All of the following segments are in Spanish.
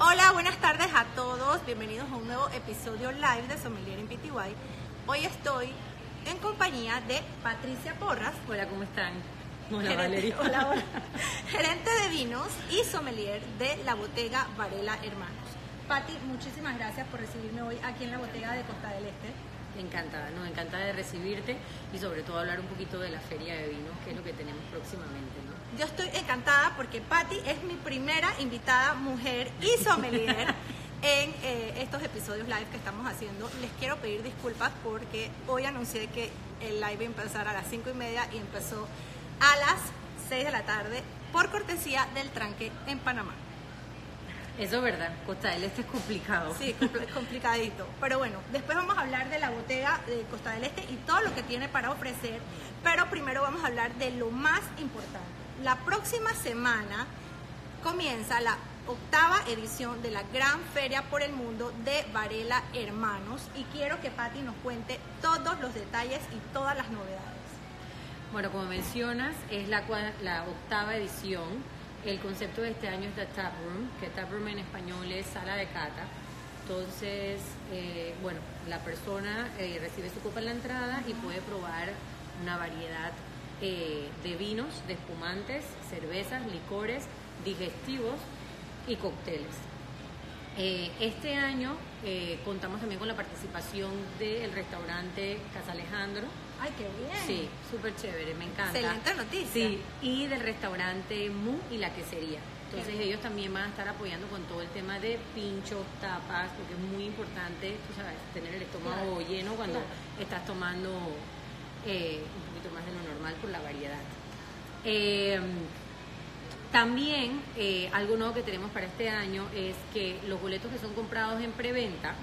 Hola, buenas tardes a todos. Bienvenidos a un nuevo episodio live de Sommelier en PTY. Hoy estoy en compañía de Patricia Porras. Hola, ¿cómo están? Hola, gerente, Valeria. Hola, hola. gerente de vinos y sommelier de la botega Varela Hermanos. Pati, muchísimas gracias por recibirme hoy aquí en la botega de Costa del Este. Encantada, no, encantada de recibirte y sobre todo hablar un poquito de la feria de vinos, que es lo que tenemos próximamente. Yo estoy encantada porque Patti es mi primera invitada mujer y sommelier en eh, estos episodios live que estamos haciendo. Les quiero pedir disculpas porque hoy anuncié que el live iba a empezar a las 5 y media y empezó a las 6 de la tarde por cortesía del tranque en Panamá. Eso es verdad, Costa del Este es complicado. Sí, complicadito. Pero bueno, después vamos a hablar de la botega de Costa del Este y todo lo que tiene para ofrecer. Pero primero vamos a hablar de lo más importante. La próxima semana comienza la octava edición de la Gran Feria por el Mundo de Varela Hermanos y quiero que Patti nos cuente todos los detalles y todas las novedades. Bueno, como mencionas, es la, octava edición el concepto de este año es The Tap Room, que Tap Room en español es sala de cata. Entonces, eh, bueno, la persona eh, recibe su copa en la entrada y puede probar una variedad eh, de vinos, de espumantes, cervezas, licores, digestivos y cócteles. este año contamos también con la participación del restaurante Casa Alejandro, Ay, qué bien. Sí, súper chévere, me encanta. Excelente noticia. Sí, y del restaurante Mu y la quesería. Entonces ellos también van a estar apoyando con todo el tema de pinchos, tapas, porque es muy importante, tú sabes, tener el estómago lleno cuando estás tomando eh, un poquito más de lo normal por la variedad. Eh, también eh, algo nuevo que tenemos para este año es que los boletos que son comprados en preventa,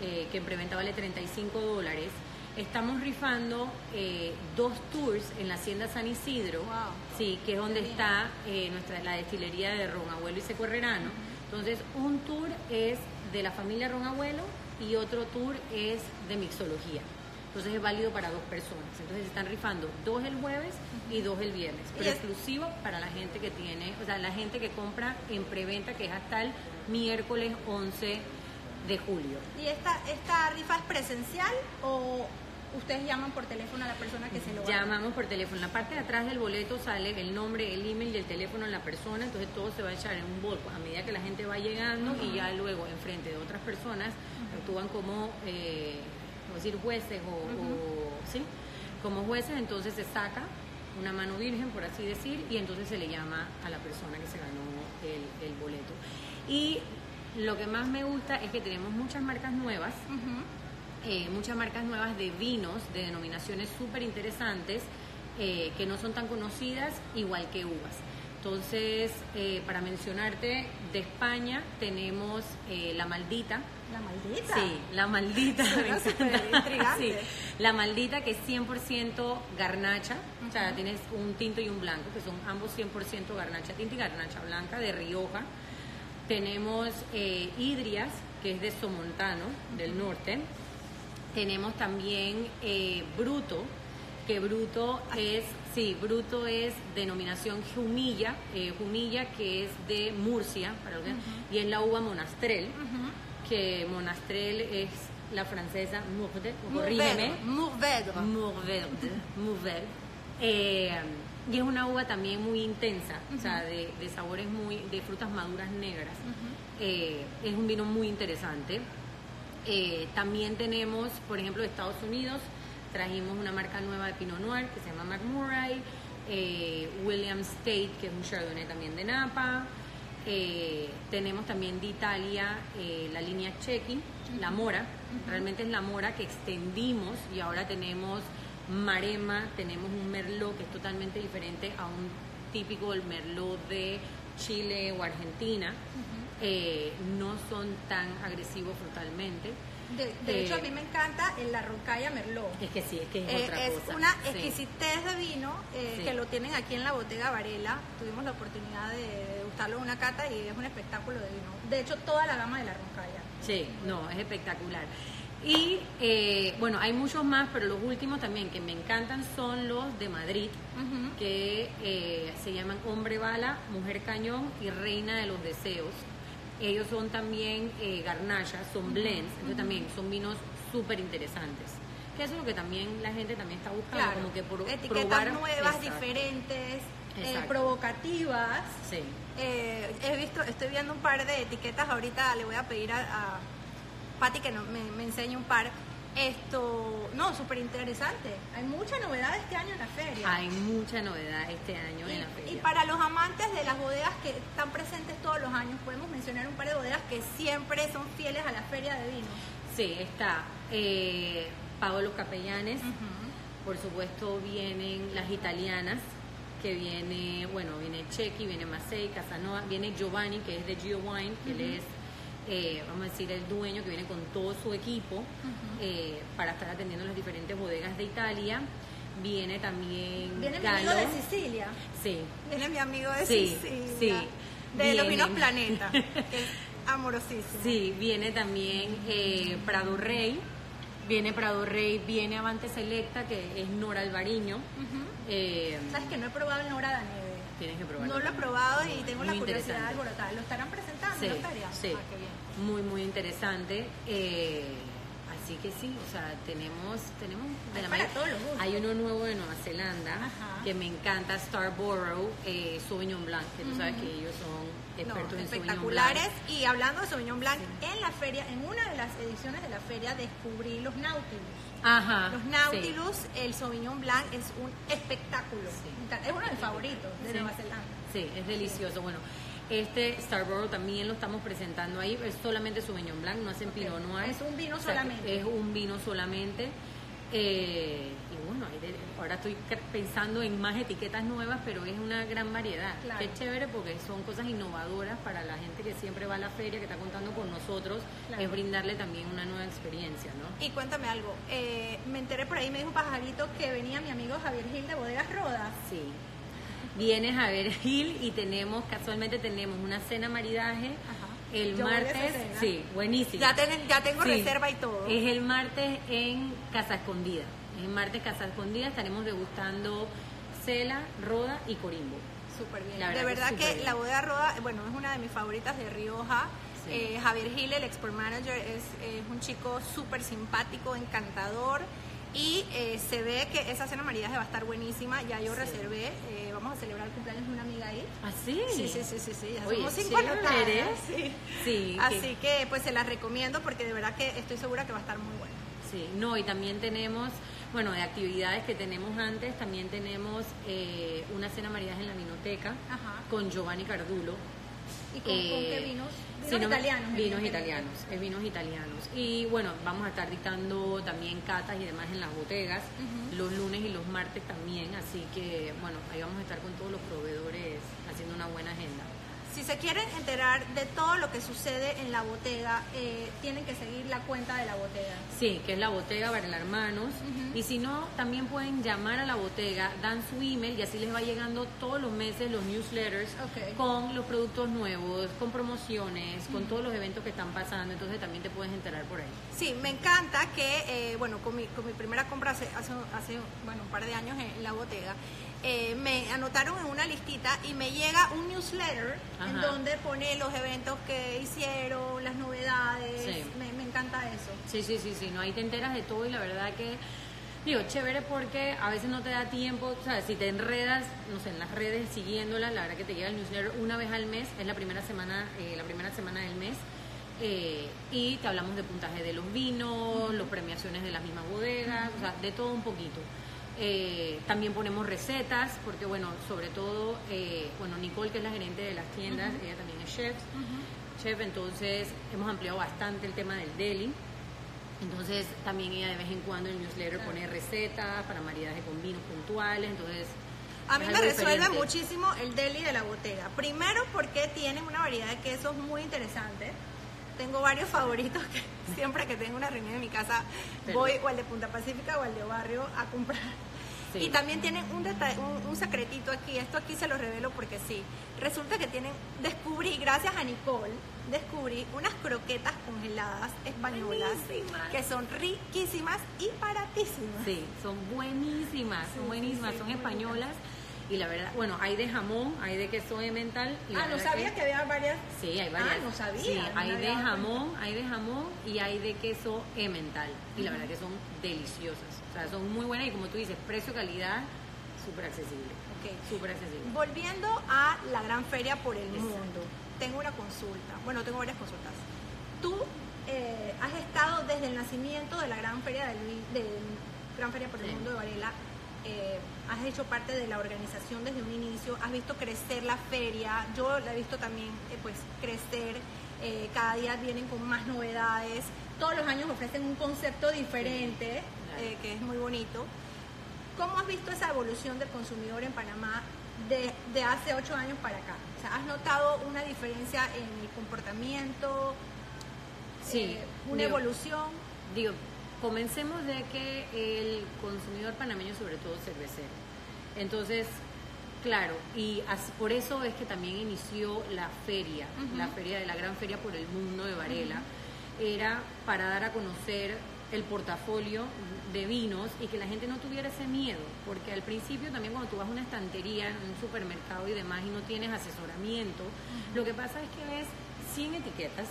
que en preventa vale 35 dólares, estamos rifando eh, dos tours en la Hacienda San Isidro, sí, que es donde está eh, nuestra la destilería de Ron Abuelo y Seco Herrerano. Entonces, un tour es de la familia Ron Abuelo y otro tour es de mixología. Entonces es válido para dos personas. Entonces están rifando dos el jueves y dos el viernes, pero exclusivo para la gente que tiene, o sea, la gente que compra en preventa, que es hasta el miércoles 11 de julio. ¿Y esta, esta rifa es presencial o ustedes llaman por teléfono a la persona que se lo va Llamamos por teléfono. En la parte de atrás del boleto sale el nombre, el email y el teléfono de la persona, entonces todo se va a echar en un bolso a medida que la gente va llegando y ya luego enfrente de otras personas actúan como, eh, decir, jueces o, ¿sí? Como jueces, entonces se saca una mano virgen, por así decir, y entonces se le llama a la persona que se ganó el, boleto. Y lo que más me gusta es que tenemos muchas marcas nuevas. Eh, muchas marcas nuevas de vinos de denominaciones súper interesantes eh, que no son tan conocidas, igual que uvas. Entonces, eh, para mencionarte, de España tenemos La Maldita. ¿La Maldita? Sí, La Maldita. sí, la Maldita que es 100% garnacha, o sea, tienes un tinto y un blanco, que son ambos 100% garnacha tinta y garnacha blanca de Rioja. Tenemos Hidrias, que es de Somontano, del norte. Tenemos también eh, Bruto, que Bruto es, sí, Bruto es denominación Jumilla, eh, Jumilla que es de Murcia, para y es la uva Monastrel, que Monastrel es la francesa Mourvèdre, corrígeme. Mourvèdre. Mourvèdre, eh, y es una uva también muy intensa, o sea, de, sabores muy, de frutas maduras negras. es un vino muy interesante. Eh, también tenemos, por ejemplo, de Estados Unidos, trajimos una marca nueva de Pinot Noir que se llama McMurray, eh, William State, que es un Chardonnay también de Napa. Eh, tenemos también de Italia la línea Chequi, la Mora. Realmente es la Mora que extendimos y ahora tenemos Marema, tenemos un Merlot que es totalmente diferente a un típico Merlot de Chile o Argentina. Eh, no son tan agresivos frutalmente. De, hecho, a mí me encanta el la Roncaya Merlot. Es que sí, es que es eh, otra es una exquisitez de vino eh, que lo tienen aquí en la Botega Varela. Tuvimos la oportunidad de gustarlo en una cata y es un espectáculo de vino. De hecho, toda la gama de la Roncaya. Sí, no, es espectacular. Y eh, bueno, hay muchos más, pero los últimos también que me encantan son los de Madrid, que eh, se llaman Hombre Bala, Mujer Cañón y Reina de los Deseos. Ellos son también eh, garnachas, son blends, entonces también son vinos súper interesantes. Que eso es lo que también la gente también está buscando, Claro. como que pro- Etiquetas probar nuevas, Exacto. diferentes, eh, provocativas. Sí. Eh, he visto, estoy viendo un par de etiquetas ahorita, le voy a pedir a, a Patti que no, me, me enseñe un par. Esto, no, súper interesante. Hay mucha novedad este año en la feria. Hay mucha novedad este año en la feria. y para los amantes de las bodegas que están presentes todos los años, podemos mencionar un par de bodegas que siempre son fieles a la feria de vinos. Sí, está eh, Paolo Capellanes, por supuesto vienen las italianas, que viene, bueno, viene Chequi, viene Masei, Casanova, viene Giovanni, que es de Gio Wine, que él es, eh, vamos a decir, el dueño, que viene con todo su equipo eh, para estar atendiendo las diferentes bodegas de Italia. Viene también Viene mi Galo. amigo de Sicilia. Sí, Viene mi amigo de Sí, Sicilia. sí. De los vinos Planeta. que es amorosísimo. Sí, viene también eh, Prado Rey, viene Prado Rey, viene Avante Selecta, que es Nora Alvariño. Ujú. Eh, Sabes que no he probado el Nora Daneve. tienes que probarlo. No lo he probado y tengo la curiosidad alborotada. ¿Lo estarán presentando sí. Ah, qué bien. Muy, muy interesante. Eh, así que sí, o sea, tenemos, tenemos de Hay la para mayor- todos los gustos. Hay uno nuevo de Nueva Zelanda Ajá. que me encanta, Starborough eh, Sauvignon Blanc, que tú sabes que ellos son No, expertos en Sauvignon espectaculares. Blanc. Y hablando de Sauvignon Blanc, en la feria, en una de las ediciones de la feria, descubrí los Nautilus. Ajá. Los sí. Nautilus, el Sauvignon Blanc es un espectáculo. Sí. Es uno de mis favoritos de. Nueva Zelanda. Sí, es delicioso. Bueno, este Starborough también lo estamos presentando ahí. Es solamente Sauvignon Blanc, no hacen Pinot Noir. Es un vino O sea, que solamente. Es un vino solamente. Eh, y bueno, ahora estoy pensando en más etiquetas nuevas, pero es una gran variedad. Claro. Qué chévere porque son cosas innovadoras para la gente que siempre va a la feria, que está contando con nosotros. Claro. Es brindarle también una nueva experiencia, ¿no? Y cuéntame algo, eh, me enteré por ahí, me dijo un pajarito que venía mi amigo Javier Gil de Bodegas Rodas. Sí. Vienes a ver Gil y tenemos, casualmente tenemos una cena maridaje. Ajá. El Yo martes, sí, buenísimo. Ya, ten- ya tengo Sí. reserva y todo. Es el martes en Casa Escondida. El martes Casa Escondida estaremos degustando Cela, Roda y Corimbo. Súper bien. De verdad que la bodega Roda, bueno, es una de mis favoritas de Rioja. Sí. Eh, Javier Gil, el export manager, es, es un chico súper simpático, encantador. Y eh, se ve que esa cena maridaje va a estar buenísima. Ya yo Sí. reservé. eh, vamos a celebrar el cumpleaños de una amiga ahí. ¿Ah, sí? Sí, sí, sí, sí, sí. Ya Oye, somos cinco Sí. Sí, Así que pues se las recomiendo porque de verdad que estoy segura que va a estar muy buena. Sí, no, y también tenemos, bueno, de actividades que tenemos antes, también tenemos eh, una cena maridaje en la vinoteca Ajá. con Giovanni Cardulo. ¿Y con, con Eh, qué vinos? Vinos italianos. Vinos italianos, es vinos italianos. Y bueno, vamos a estar dictando también catas y demás en las bodegas, los lunes y los martes también, así que bueno, ahí vamos a estar con todos los proveedores haciendo una buena agenda. Si se quieren enterar de todo lo que sucede en la botega, eh, tienen que seguir la cuenta de la botega. Sí, que es la Botega Varela Hermanos. Y si no, también pueden llamar a la Botega, dan su email y así les va llegando todos los meses los newsletters con los productos nuevos, con promociones, con todos los eventos que están pasando. Entonces también te puedes enterar por ahí. Sí, me encanta que, eh, bueno, con mi, con mi primera compra hace, hace, hace, bueno, un par de años en la botega, eh, me anotaron en una listita y me llega un newsletter en donde pone los eventos que hicieron, las novedades. Sí. Me, me encanta eso. Sí, sí, sí, sí, no, ahí te enteras de todo y la verdad que, digo, chévere porque a veces no te da tiempo, o sea, si te enredas, no sé, en las redes siguiéndola, la verdad que te llega el newsletter una vez al mes, es la primera semana, eh, la primera semana del mes, eh, y te hablamos de puntaje de los vinos, las premiaciones de las mismas bodegas, o sea, de todo un poquito. Eh, también ponemos recetas, porque bueno, sobre todo, eh, bueno, Nicole, que es la gerente de las tiendas, ella también es chef, chef, entonces hemos ampliado bastante el tema del deli. Entonces también ella de vez en cuando en el newsletter pone recetas para maridaje con vinos puntuales, entonces... A mí me resuelve diferente. muchísimo el deli de la botega. Primero porque tienen una variedad de quesos muy interesante. Tengo varios favoritos que siempre que tengo una reunión en mi casa Pero- voy o al de Punta Pacífica o al de Barrio a comprar. Sí. Y también tienen un, un, un secretito aquí, esto aquí se lo revelo porque sí. Resulta que tienen, descubrí, gracias a Nicole, descubrí unas croquetas congeladas españolas Buenísimas. que son riquísimas y baratísimas. Sí, son buenísimas, Sí, son buenísimas, sí, son españolas. Y la verdad, bueno, hay de jamón, hay de queso mental. Y la Ah, no sabía que, había varias. Sí, hay varias. Ah, no sabía. Sí, no hay de jamón, hay de jamón y hay de queso emmental. Y la verdad que son deliciosas. O sea, son muy buenas y como tú dices, precio-calidad, súper accesible. Ok. Súper accesible. Volviendo a la gran feria por el Exacto. mundo, tengo una consulta. Bueno, tengo varias consultas. Tú eh, has estado desde el nacimiento de la gran feria del, del Gran Feria por el Sí. Mundo de Varela. Eh, has hecho parte de la organización desde un inicio, has visto crecer la feria, yo la he visto también eh, pues crecer, eh, cada día vienen con más novedades, todos los años ofrecen un concepto diferente, eh, que es muy bonito. ¿Cómo has visto esa evolución del consumidor en Panamá de, de hace ocho años para acá? O sea, ¿has notado una diferencia en el comportamiento? Sí, eh, una digo, evolución. Digo, comencemos de que el consumidor panameño, sobre todo cervecero. Entonces, claro, y as- por eso es que también inició la feria, la feria de la gran feria por el mundo de Varela, era para dar a conocer el portafolio de vinos y que la gente no tuviera ese miedo, porque al principio también cuando tú vas a una estantería en un supermercado y demás y no tienes asesoramiento, lo que pasa es que ves 100 etiquetas,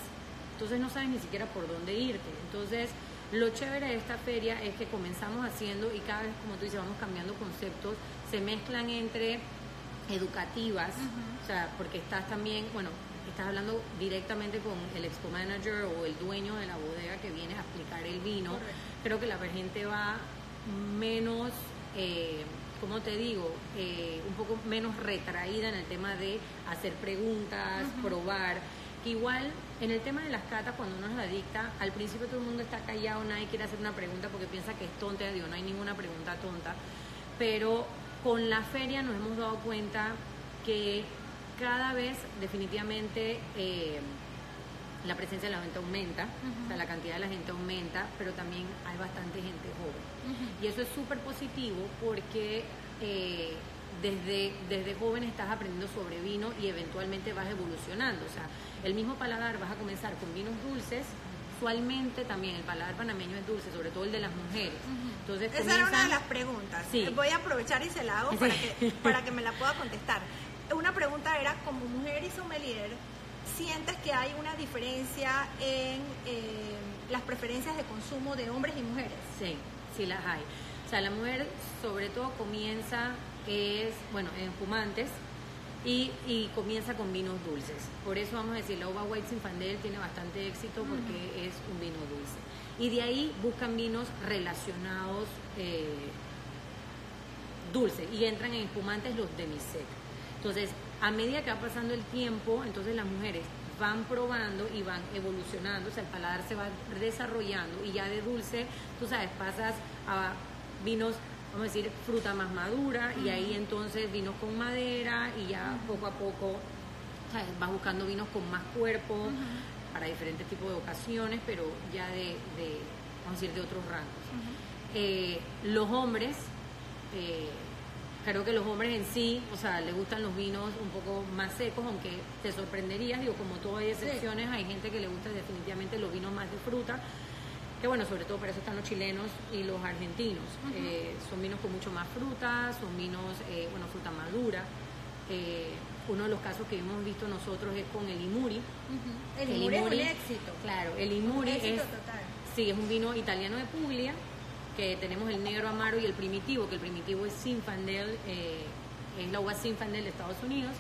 entonces no sabes ni siquiera por dónde irte. Entonces, lo chévere de esta feria es que comenzamos haciendo y cada vez, como tú dices, vamos cambiando conceptos, se mezclan entre educativas, o sea, porque estás también, bueno, estás hablando directamente con el expo manager o el dueño de la bodega que viene a explicar el vino. Correcto. Creo que la gente va menos, eh, ¿cómo te digo? Eh, un poco menos retraída en el tema de hacer preguntas, probar. Igual, en el tema de las catas, cuando uno es adicta, al principio todo el mundo está callado, nadie quiere hacer una pregunta porque piensa que es tonta, digo, no hay ninguna pregunta tonta. Pero con la feria nos hemos dado cuenta que cada vez definitivamente eh, la presencia de la gente aumenta, o sea, la cantidad de la gente aumenta, pero también hay bastante gente joven. Y eso es súper positivo porque eh, desde, desde joven estás aprendiendo sobre vino y eventualmente vas evolucionando. O sea, el mismo paladar vas a comenzar con vinos dulces. Usualmente también el paladar panameño es dulce, sobre todo el de las mujeres. Entonces Esa era una de comienzan- las preguntas. Sí. Voy a aprovechar y se la hago para, que, para que me la pueda contestar. Una pregunta era, como mujer y sommelier, ¿sientes que hay una diferencia en eh, las preferencias de consumo de hombres y mujeres? Sí, sí las hay. O sea, la mujer sobre todo comienza, es, bueno, en fumantes y, y comienza con vinos dulces. Por eso vamos a decir, la uva white Zinfandel tiene bastante éxito porque es un vino dulce. Y de ahí buscan vinos relacionados eh, dulces y entran en espumantes los demisec. Entonces, a medida que va pasando el tiempo, entonces las mujeres van probando y van evolucionando, o sea, el paladar se va desarrollando y ya de dulce, tú sabes, pasas a vinos, vamos a decir, fruta más madura y ahí entonces vinos con madera y ya poco a poco, ¿sabes? vas buscando vinos con más cuerpo para diferentes tipos de ocasiones, pero ya de, de, vamos a decir, de otros rangos. Eh, los hombres, eh, creo que los hombres en sí, o sea, les gustan los vinos un poco más secos, aunque te sorprenderías, digo, como todo hay excepciones, hay gente que le gusta definitivamente los vinos más de fruta, que bueno, sobre todo para eso están los chilenos y los argentinos. Eh, son vinos con mucho más fruta, son vinos, eh, bueno, fruta madura. Eh, uno de los casos que hemos visto nosotros es con el Imuri. El, El Imuri es un éxito. Claro, el Imuri Un éxito es, total. sí, es un vino italiano de Puglia, que tenemos el negro amaro y el primitivo, que el primitivo es Zinfandel, eh, es la uva Zinfandel de Estados Unidos,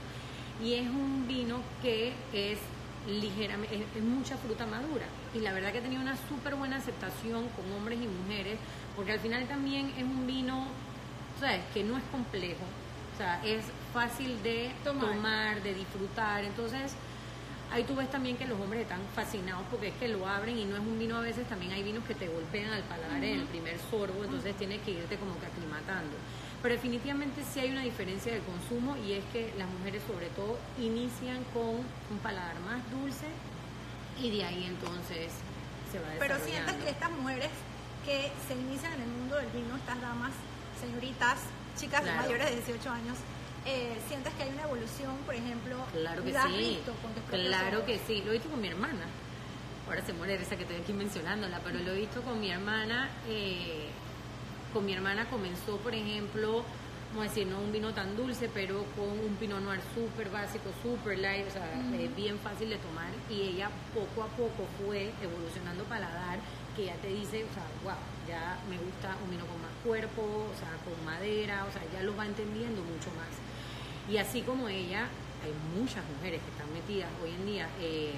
y es un vino que es ligeramente, es, es mucha fruta madura. Y la verdad que ha tenido una súper buena aceptación con hombres y mujeres, porque al final también es un vino, ¿sabes? Que no es complejo, o sea, es fácil de Tomar. tomar de disfrutar, entonces... Ahí tú ves también que los hombres están fascinados porque es que lo abren y no es un vino a veces, también hay vinos que te golpean al paladar en el primer sorbo, entonces tienes que irte como que aclimatando. Pero definitivamente sí hay una diferencia de consumo y es que las mujeres sobre todo inician con un paladar más dulce y de ahí entonces se va Pero desarrollando. sientes que estas mujeres que se inician en el mundo del vino, estas damas, señoritas, chicas Claro. mayores de 18 años, eh, sientes que hay una evolución, por ejemplo, Claro que sí. visto con tus propios Claro que sí. Lo he visto con mi hermana. Ahora se muere esa que estoy aquí mencionándola, pero lo he visto con mi hermana. eh, con mi hermana comenzó, por ejemplo, vamos a decir, no un vino tan dulce, pero con un pinot noir súper básico, súper light, o sea, bien fácil de tomar. Y ella poco a poco fue evolucionando paladar, que ya te dice, o sea, wow, ya me gusta un vino con más cuerpo, o sea, con madera, o sea, ya lo va entendiendo mucho más. Y así como ella, hay muchas mujeres que están metidas hoy en día. Eh,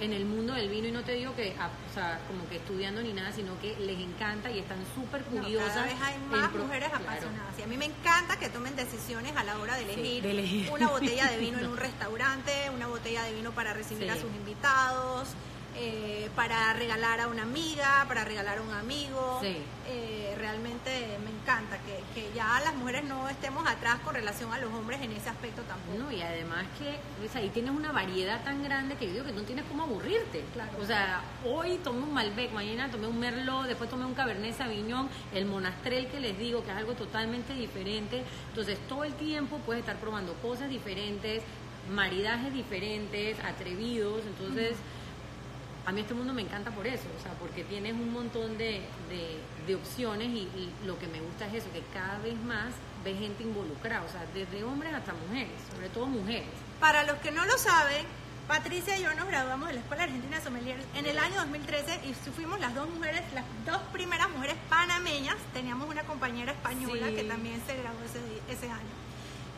en el mundo del vino y no te digo que, ah, o sea, como que estudiando ni nada, sino que les encanta y están súper curiosas. cada vez hay más mujeres apasionadas y a mí me encanta que tomen decisiones a la hora de elegir, una botella de vino en un restaurante, una botella de vino para recibir a sus invitados. Eh, para regalar a una amiga, para regalar a un amigo. Eh, realmente me encanta que, que, ya las mujeres no estemos atrás con relación a los hombres en ese aspecto tampoco. No, y además que pues, ahí tienes una variedad tan grande que yo digo que no tienes cómo aburrirte. Claro. O sea, hoy tomé un Malbec, mañana tomé un Merlot, después tomé un Cabernet Sauvignon, el Monastrell que les digo que es algo totalmente diferente. Entonces todo el tiempo puedes estar probando cosas diferentes, maridajes diferentes, atrevidos. Entonces a mí este mundo me encanta por eso, o sea, porque tienes un montón de, de, opciones y, lo que me gusta es eso, que cada vez más ves gente involucrada, o sea, desde hombres hasta mujeres, sobre todo mujeres. Para los que no lo saben, Patricia y yo nos graduamos de la Escuela Argentina de Sommelier en el año 2013 y fuimos las dos mujeres, las dos primeras mujeres panameñas. Teníamos una compañera española que también se graduó ese, ese año.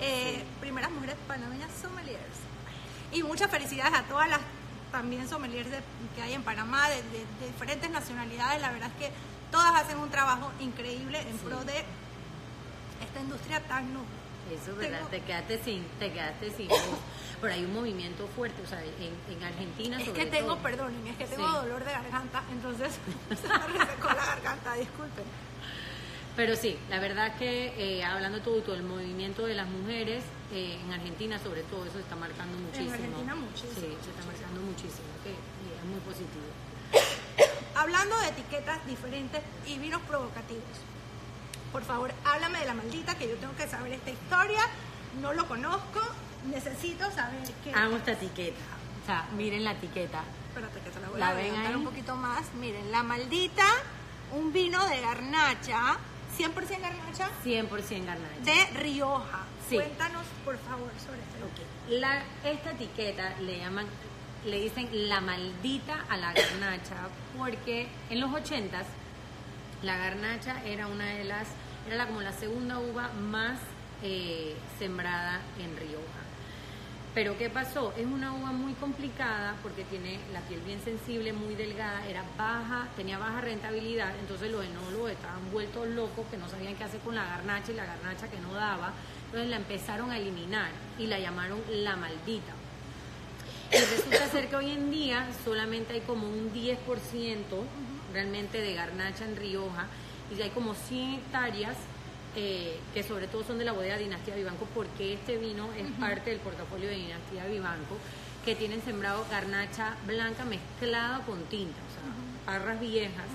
Eh, primeras mujeres panameñas sommeliers. Y muchas felicidades a todas las también sommeliers que hay en Panamá de, diferentes nacionalidades. La verdad es que todas hacen un trabajo increíble en pro de esta industria tan nueva. Eso es verdad, te quedaste sin, te quedaste sin Pero hay un movimiento fuerte, o sea, en, en Argentina Es que tengo, perdonen, es que tengo dolor de garganta, entonces se me resecó la garganta, disculpen. Pero sí, la verdad que eh, hablando todo, todo el movimiento de las mujeres eh, en Argentina, sobre todo, eso se está marcando muchísimo. En Argentina muchísimo. Sí, se está marcando muchísimo, que es muy positivo. Hablando de etiquetas diferentes y vinos provocativos, por favor, háblame de la maldita, que yo tengo que saber esta historia, no lo conozco, necesito saber qué. Amo esta etiqueta. O sea, miren la etiqueta. Espérate que te la voy a levantar un poquito más. Miren, la maldita, un vino de garnacha 100% garnacha. 100% garnacha. De Rioja. Cuéntanos, por favor, sobre esto. La, esta etiqueta le llaman, le dicen la maldita a la garnacha, porque en los 80s la garnacha era una de las, era la, como la segunda uva más eh, sembrada en Rioja. Pero ¿qué pasó? Es una uva muy complicada porque tiene la piel bien sensible, muy delgada, era baja, tenía baja rentabilidad, entonces los enólogos estaban vueltos locos que no sabían qué hacer con la garnacha y la garnacha que no daba, entonces la empezaron a eliminar y la llamaron la maldita. Y resulta ser que hoy en día solamente hay como un 10% realmente de garnacha en Rioja y hay como 100 hectáreas eh, que sobre todo son de la bodega Dinastía Vivanco, porque este vino es parte del portafolio de Dinastía Vivanco, que tienen sembrado garnacha blanca mezclada con tinta, o sea, parras viejas.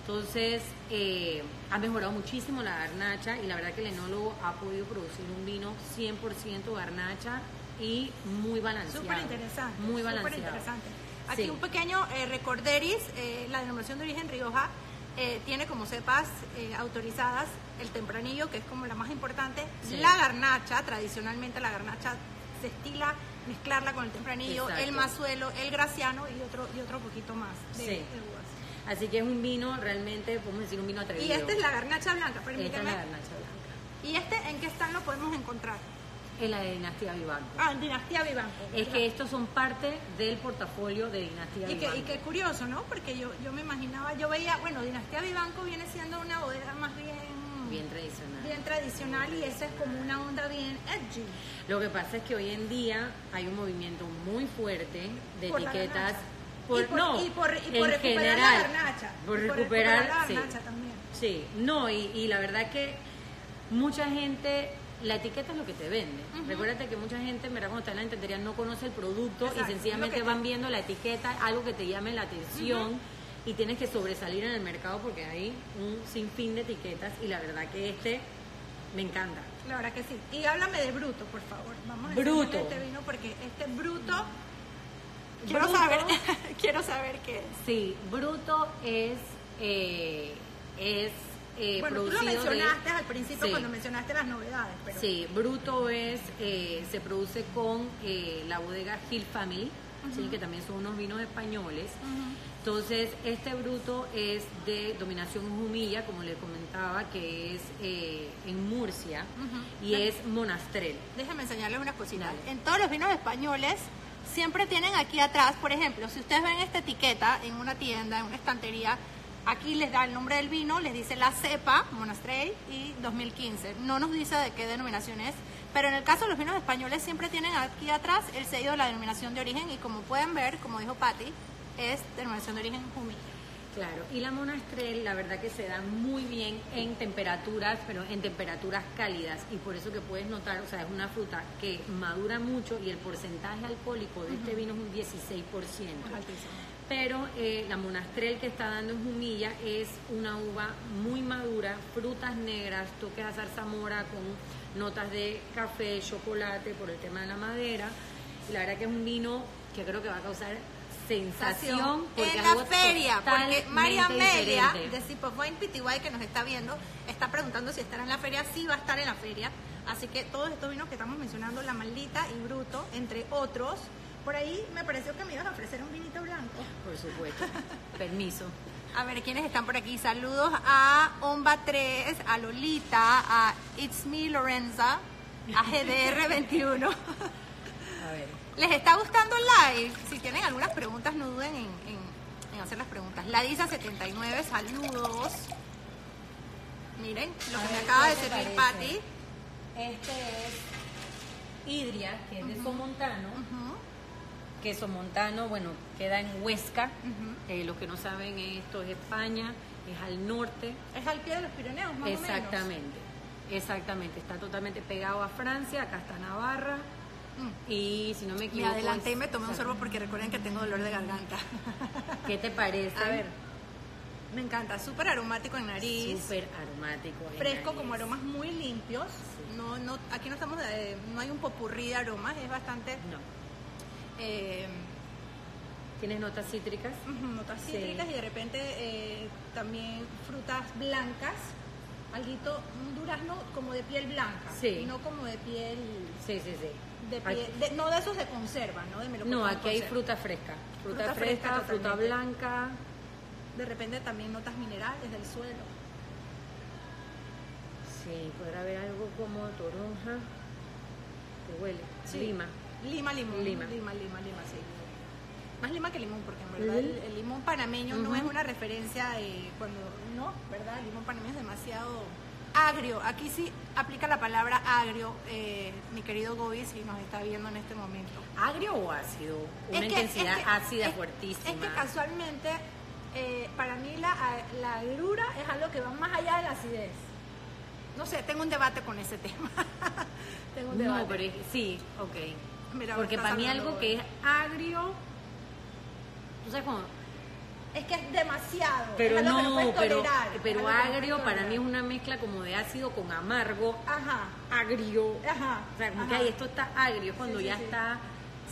Entonces, eh, ha mejorado muchísimo la garnacha y la verdad que el enólogo ha podido producir un vino 100% garnacha y muy balanceado. Súper interesante. Muy balanceado. interesante. Aquí un pequeño eh, recorderis, eh, la denominación de origen Rioja eh, tiene como cepas autorizadas el tempranillo, que es como la más importante, la garnacha, tradicionalmente la garnacha se estila mezclarla con el tempranillo, el mazuelo, el graciano y otro, y otro poquito más de, uvas. Así que es un vino realmente, podemos decir, un vino atrevido. Y esta es la garnacha blanca, permíteme. Esta es la garnacha blanca. ¿Y este en qué stand lo podemos encontrar? En la de Dinastía Vivanco. Ah, en Dinastía Vivanco. Es que estos son parte del portafolio de Dinastía y Vivanco. y qué curioso, ¿no? Porque yo, yo me imaginaba, yo veía, bueno, Dinastía Vivanco viene siendo una bodega más bien... Bien tradicional. Bien tradicional y esa es como una onda bien edgy. Lo que pasa es que hoy en día hay un movimiento muy fuerte de etiquetas... Por, no, y por, y por recuperar general, la garnacha. Por recuperar, la garnacha sí, también. Sí, no, y, y la verdad que mucha gente la etiqueta es lo que te vende. Recuérdate que mucha gente, mira, cuando está en la entendería, no conoce el producto y sencillamente van viendo la etiqueta, algo que te llame la atención y tienes que sobresalir en el mercado porque hay un sinfín de etiquetas y la verdad que este me encanta. La verdad que sí. Y háblame de bruto, por favor. Vamos a bruto. este vino porque este bruto quiero saber quiero saber qué es. Sí, bruto es eh, es eh, bueno, tú lo de- mencionaste al principio Sí. cuando mencionaste las novedades, pero Sí, Bruto es, eh, se produce con eh, la bodega Hill Family, ¿sí? que también son unos vinos españoles. Entonces, este Bruto es de dominación Jumilla, como le comentaba, que es eh, en Murcia, y es Monastrell. Déjenme enseñarles unas cositas. En todos los vinos españoles siempre tienen aquí atrás, por ejemplo, si ustedes ven esta etiqueta en una tienda, en una estantería, aquí les da el nombre del vino, les dice la cepa, Monastrell y 2015. No nos dice de qué denominación es, pero en el caso de los vinos españoles siempre tienen aquí atrás el sello de la denominación de origen y como pueden ver, como dijo Patti, es denominación de origen Jumilla. Claro, y la Monastrell la verdad que se da muy bien en temperaturas, pero en temperaturas cálidas y por eso que puedes notar, o sea, es una fruta que madura mucho y el porcentaje alcohólico de este vino es un 16%. Es altísimo. Pero eh, la Monastrell que está dando en Jumilla es una uva muy madura, frutas negras, toques a zarzamora con notas de café, chocolate por el tema de la madera. Y la verdad que es un vino que creo que va a causar sensación porque en la feria, porque María Amelia diferente. de Wine PTY que nos está viendo está preguntando si estará en la feria, sí va a estar en la feria, así que todos estos vinos que estamos mencionando, La Maldita y Bruto, entre otros, por ahí me pareció que me ibas a ofrecer un vinito blanco. Por supuesto. Permiso. A ver, ¿quiénes están por aquí? Saludos a Omba 3, a Lolita, a It's Me Lorenza, a GDR21. A ver. ¿Les está gustando el live? Si tienen algunas preguntas, no duden en, en- en hacer las preguntas. Ladisa79, saludos. Miren lo que me acaba ¿qué de parece? Patti. Este es Hidria, que es de Somontano. Ujú, Que Somontano, bueno, queda en Huesca. Eh, los que no saben, esto es España, es al norte. Es al pie de los Pirineos, más Exactamente. Exactamente. Está totalmente pegado a Francia. Acá está Navarra. Y si no me Mm. Me equivoco. adelanté y me tomé un sorbo porque recuerden que tengo dolor de garganta. ¿Qué te parece? A ver, me encanta, súper aromático en nariz. Súper aromático. en fresco, nariz. como aromas muy limpios. No, no, aquí no estamos, de- no hay un popurrí de aromas, es bastante No. eh, ¿Tienes notas cítricas? notas Sí. cítricas y de repente eh, también frutas blancas, alguito, un durazno como de piel blanca, Sí. no como de piel, Sí, sí, sí. De de- no de esos de conserva, no de No, aquí hay fruta fresca. Fruta, Fruta fresca, fresca fruta blanca. De repente también notas minerales del suelo. Sí, podrá haber algo como toronja. Que huele. Sí. Lima. Lima, limón. Lima. Lima, lima, lima, sí. Más lima que limón, porque en verdad el, el limón panameño no es una referencia eh, cuando. No, ¿verdad? El limón panameño es demasiado agrio. Aquí sí aplica la palabra agrio, eh, mi querido Gobi, si nos está viendo en este momento. ¿Agrio o ácido? Una Es que- intensidad es que- ácida es- fuertísima. Es que casualmente, eh, para mí la, la agrura es algo que va más allá de la acidez. No sé, tengo un debate con ese tema. tengo un debate. No, pero es- sí, ok. Mira, Porque para mí algo que es agrio, tú sabes cómo, Es que es demasiado. pero es algo que no, pero, tolerar, pero no agrio para mí es una mezcla como de ácido con amargo, Ajá, agrio, ajá. o sea, como que ay, esto está agrio cuando Sí, ya sí. está,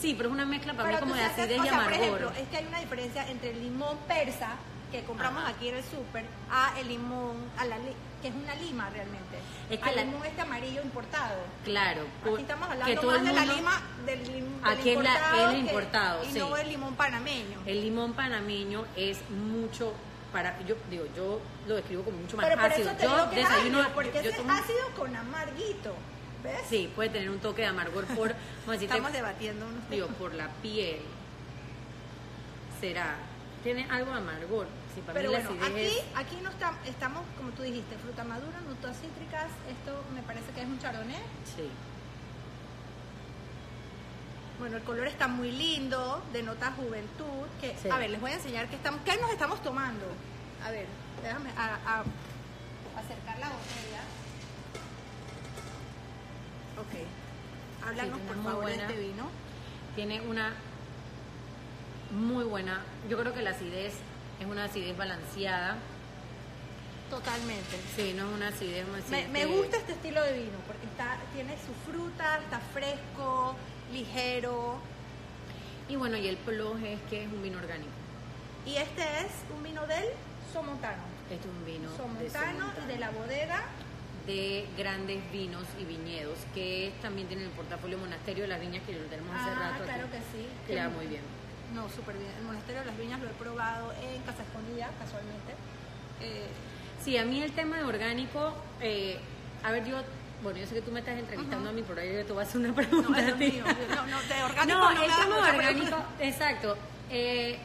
sí, pero es una mezcla para Pero mí como de acidez o y por amargor. ejemplo, es que hay una diferencia entre el limón persa que compramos Ajá. aquí en el súper a el limón, a la que es una lima realmente. Es que al la- limón este amarillo importado. Claro, por- Aquí estamos que hablando todo más el de la mundo- lima del, del Aquí es la- importado el que- importado, y sí. no el limón panameño. El limón panameño es mucho para yo digo, yo lo describo como mucho más Pero por ácido. eso te yo digo que es desayuno ácido, porque yo es tomo- ácido con amarguito. ¿Ves? Sí, puede tener un toque de amargor por decirte, Estamos debatiendo unos digo, por la piel. Será tiene algo de amargor. Sí, Pero bueno, aquí, aquí no está- estamos, como tú dijiste, fruta madura, notas cítricas. Esto me parece que es un chardonnay. sí. Bueno, el color está muy lindo, denota juventud. Que, Sí. A ver, les voy a enseñar qué, estamos, qué nos estamos tomando. A ver, déjame a- a- acercar la botella. Ok. Háblanos, Sí, por muy favor, buena- de este vino. Tiene una muy buena. Yo creo que la acidez es una acidez balanceada. Totalmente. Sí, no es una acidez Me, me gusta este estilo de vino porque está, tiene su fruta, está fresco, ligero. Y bueno, y el plus es que es un vino orgánico. Y este es un vino del Somontano. Este es un vino de Somontano Somontano. de la bodega. de grandes vinos y viñedos, que también tiene el portafolio Monasterio de las Viñas, que lo tenemos hace Ah, rato claro aquí, que sí. que le va muy bien. No, súper bien. El Monasterio de las Viñas lo he probado en Casa Escondida, casualmente. Eh, Sí, a mí el tema de orgánico, eh, a ver, yo, bueno, yo sé que tú me estás entrevistando a mí, pero yo te voy a hacer una pregunta. no, es a lo ti. mío. No, no, de orgánico No, no, el tema orgánico, exacto. Eh,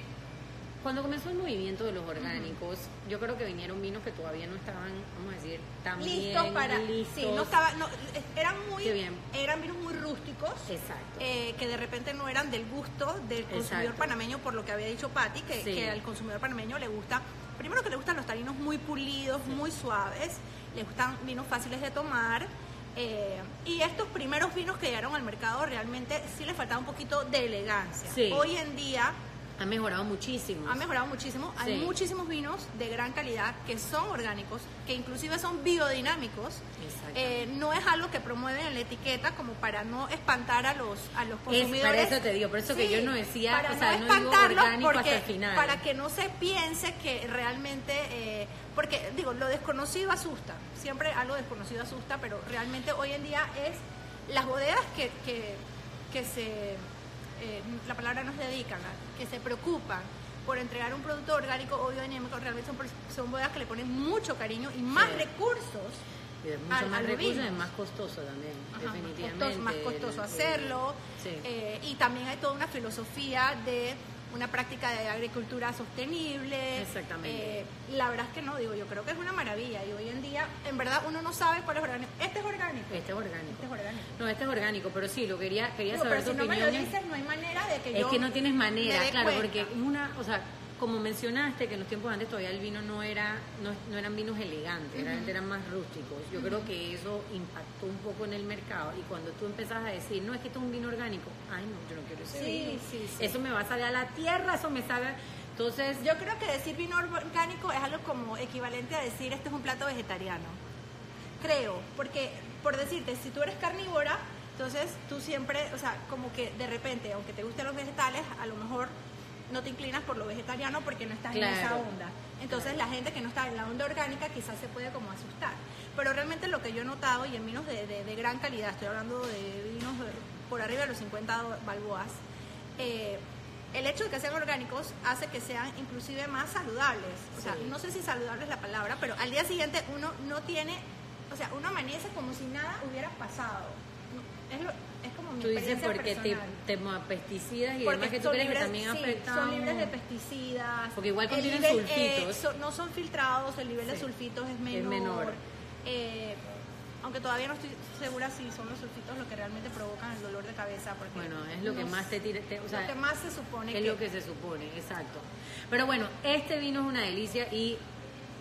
cuando comenzó el movimiento de los orgánicos, yo creo que vinieron vinos que todavía no estaban, vamos a decir, tan listos bien para listos. sí no estaba no, eran muy bien. eran vinos muy rústicos Exacto. eh, que de repente no eran del gusto del consumidor Exacto. panameño por lo que había dicho Patti que, Sí. que al consumidor panameño le gusta primero que le gustan los taninos muy pulidos muy suaves le gustan vinos fáciles de tomar eh, y estos primeros vinos que llegaron al mercado realmente sí les faltaba un poquito de elegancia Sí. hoy en día ha mejorado muchísimo. ha mejorado muchísimo. Hay Sí. muchísimos vinos de gran calidad que son orgánicos, que inclusive son biodinámicos. Eh, no es algo que promueven en la etiqueta como para no espantar a los a los Es, consumidores. para eso te digo, por eso que yo no decía, para o sea, no, digo espantarlos orgánico porque, hasta el final. Para que no se piense que realmente, eh, porque digo, lo desconocido asusta, siempre algo desconocido asusta, pero realmente hoy en día es las bodegas que, que, que se, eh, la palabra nos dedican, que se preocupan por entregar un producto orgánico o biodinámico, realmente son, son bodegas que le ponen mucho cariño y más Sí. recursos de mucho al- más a los recursos vinos. es más costoso también, Ajá, más definitivamente. costoso, más costoso El- hacerlo. Sí. eh, y también hay toda una filosofía de una práctica de agricultura sostenible. Exactamente. Eh, la verdad es que no, digo, yo creo que es una maravilla. Y hoy en día, en verdad, uno no sabe cuál es orgánico. Este es orgánico. Este es orgánico. Este es orgánico. No, este es orgánico, pero sí, lo quería, quería Digo, saber pero tu si no me lo dices, no hay manera de que es yo. que no tienes manera, claro, cuenta. porque una, o sea, como mencionaste que en los tiempos antes todavía el vino no era, no, no eran vinos elegantes, realmente eran más rústicos. Yo creo que eso impactó un poco en el mercado y cuando tú empezás a decir, no, es que esto es un vino orgánico, ay no, yo no quiero ese Sí, vino. sí, sí. Eso me va a salir a la tierra, eso me sabe. Entonces, Yo creo que decir vino orgánico es algo como equivalente a decir este es un plato vegetariano. Creo, porque por decirte, si tú eres carnívora, entonces tú siempre, o sea, como que de repente, aunque te gusten los vegetales, a lo mejor no te inclinas por lo vegetariano porque no estás en esa onda. Entonces la gente que no está en la onda orgánica quizás se puede como asustar. Pero realmente lo que yo he notado, y en vinos de, de- de gran calidad, estoy hablando de vinos por arriba de los 50 do- balboas, eh, el hecho de que sean orgánicos hace que sean inclusive más saludables. O sea, Sí. no sé si saludable es la palabra, pero al día siguiente uno no tiene, o sea, uno amanece como si nada hubiera pasado. No, Es, lo- es como mi tú dices porque te, personal. tema pesticidas y Porque demás que tú crees que libres- también sí, afectan. son libres de pesticidas. Porque igual contienen nivel, sulfitos. eh, so- no son filtrados, el nivel de Sí. sulfitos es menor. menor. Eh, aunque todavía no estoy segura si son los sulfitos lo que realmente provocan el dolor de cabeza. Porque Bueno, es lo que no más te tira. te- o sea, lo que más se supone Es que, lo que se supone, exacto. Pero bueno, este vino es una delicia y,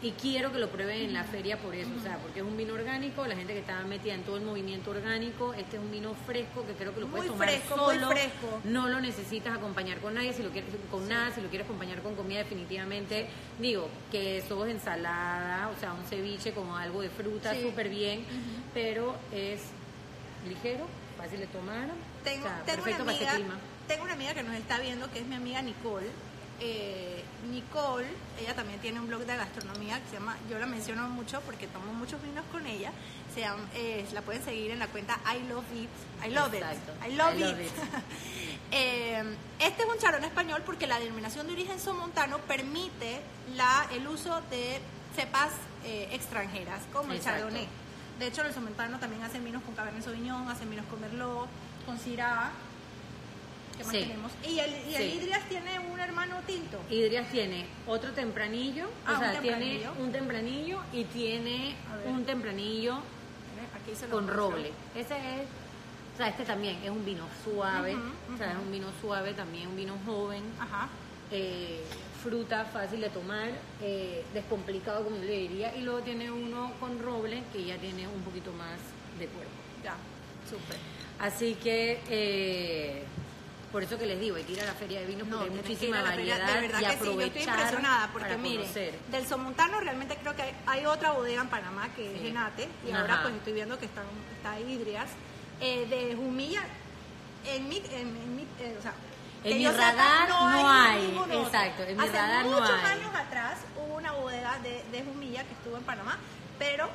y quiero que lo prueben en la feria por eso, o sea, porque es un vino orgánico, la gente que está metida en todo el movimiento orgánico, este es un vino fresco que creo que lo puedes Muy tomar fresco, muy solo, fresco. no lo necesitas acompañar con nadie, si lo quieres con nada, si lo quieres acompañar con comida definitivamente, digo, quesos, ensalada, o sea, un ceviche como algo de fruta, Sí. súper bien, pero es ligero, fácil de tomar, Tengo, o sea, tengo perfecto una para este amiga, clima. tengo una amiga que nos está viendo que es mi amiga Nicole. Eh, Nicole, ella también tiene un blog de gastronomía que se llama, yo la menciono mucho porque tomo muchos vinos con ella. Se llama, eh, la pueden seguir en la cuenta I Love It. I Love Exacto. It. I Love, I love it. it. Eh, este es un charón español porque la denominación de origen somontano permite la, el uso de cepas eh, extranjeras, como Exacto. el chardonnay. De hecho, el somontano también hacen vinos con Cabernet Sauvignon, hacen vinos con Merlot, con Syrah. ¿Qué más Sí. tenemos? Y el, y el Sí. Idrias tiene un hermano tinto. Idrias tiene otro tempranillo, Ah, o sea, un tiene un tempranillo y tiene un tempranillo Aquí se lo con roble. Ese es, o sea, este también es un vino suave, o sea, es un vino suave, también un vino joven, Ajá. eh, fruta fácil de tomar, eh, descomplicado como yo le diría, y luego tiene uno con roble que ya tiene un poquito más de cuerpo. Ya. Súper. Así que, eh, por eso que les digo, hay que ir a la feria de vinos porque hay muchísima la feria. variedad De verdad y que sí, yo estoy impresionada porque para mire, conocer. del Somontano realmente creo que hay, hay otra bodega en Panamá que es. Genate y Ajá. ahora pues estoy viendo que están, está Idrias. Eh, de Jumilla, en mi, en, en mi eh, o sea, En mi radar no hay, otro. exacto, en mi Hace radar no muchos hay. años atrás hubo una bodega de, de Jumilla que estuvo en Panamá, pero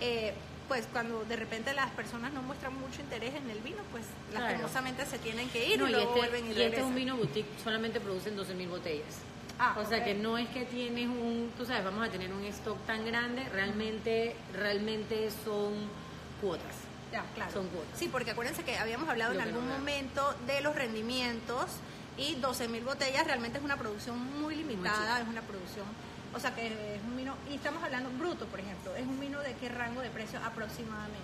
eh, pues cuando de repente las personas no muestran mucho interés en el vino, pues Claro. lastimosamente se tienen que ir No, y y luego este, vuelven y, y este es un vino boutique, solamente producen 12.000 botellas. Ah, o sea que no es que tienes un, tú sabes, vamos a tener un stock tan grande, realmente, realmente son cuotas. Ya, claro. Son cuotas. Sí, porque acuérdense que habíamos hablado Lo en algún momento de los rendimientos y 12.000 botellas realmente es una producción muy limitada, es una producción, o sea que es un vino, y estamos hablando bruto, por ejemplo, es un vino de qué rango de precio aproximadamente.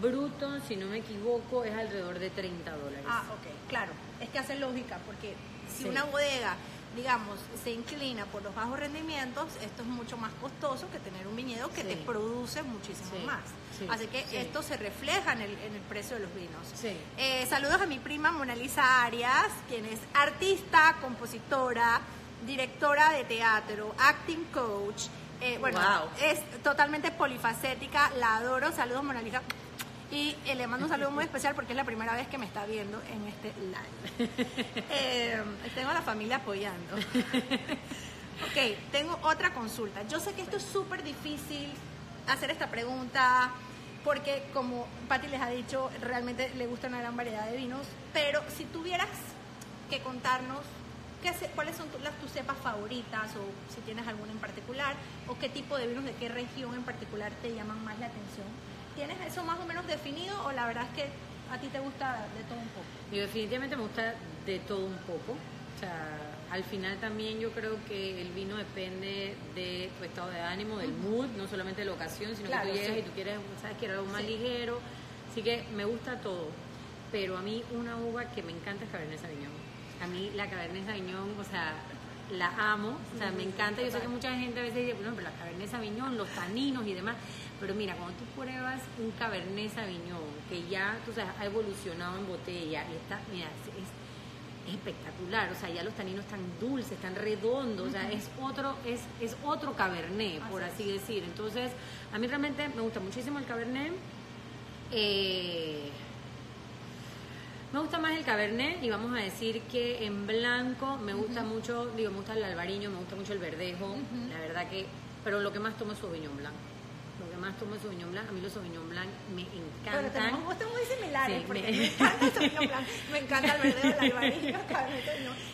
Bruto, si no me equivoco, es alrededor de 30 dólares. Ah, ok, claro, es que hace lógica, porque si Sí. una bodega, digamos, se inclina por los bajos rendimientos, esto es mucho más costoso que tener un viñedo que Sí. te produce muchísimo Sí, más. sí, Así que esto se refleja en el, en el precio de los vinos. Sí. Eh, saludos a mi prima Mona Lisa Arias, quien es artista, compositora, directora de teatro, acting coach. Eh, bueno, Wow. es totalmente polifacética, la adoro. Saludos, Mona Lisa. Y eh, le mando un saludo muy especial porque es la primera vez que me está viendo en este live. Eh, tengo a la familia apoyando. ok, tengo otra consulta. Yo sé que esto es súper difícil hacer esta pregunta porque como Patti les ha dicho, realmente le gusta una gran variedad de vinos, pero si tuvieras que contarnos qué ce- cuáles son las tus cepas favoritas o si tienes alguna en particular o qué tipo de vinos de qué región en particular te llaman más la atención. ¿Tienes eso más o menos definido o la verdad es que a ti te gusta de todo un poco? Y definitivamente me gusta de todo un poco. O sea, al final también yo creo que el vino depende de tu estado de ánimo, del mood, no solamente de la ocasión, sino Claro, que tú llegas sí. y tú quieres, sabes, quiero algo más Sí. ligero. Así que me gusta todo. Pero a mí una uva que me encanta es Cabernet Sauvignon. A mí la Cabernet Sauvignon, o sea, la amo, o sea, me encanta. Yo sé que mucha gente a veces dice, bueno, pero la Cabernet Sauvignon, los taninos y demás. Pero mira, cuando tú pruebas un Cabernet Sauvignon que ya, tú sabes, ha evolucionado en botella y está, mira, es, es espectacular. O sea, ya los taninos están dulces, están redondos, o sea, es otro, es, es otro Cabernet, por Así así decir. Entonces, a mí realmente me gusta muchísimo el Cabernet. Eh, me gusta más el Cabernet y vamos a decir que en blanco me gusta mucho, digo, me gusta el albariño, me gusta mucho el verdejo, la verdad que, pero lo que más tomo es Sauvignon Blanc. Lo que más tomo es Sauvignon Blanc, a mí los Sauvignon Blanc me Pero encantan. tenemos gustos muy similares, Sí, porque me- me, encanta el Sauvignon Blanc, me encanta el verdeo, el albariño, el Cabernet.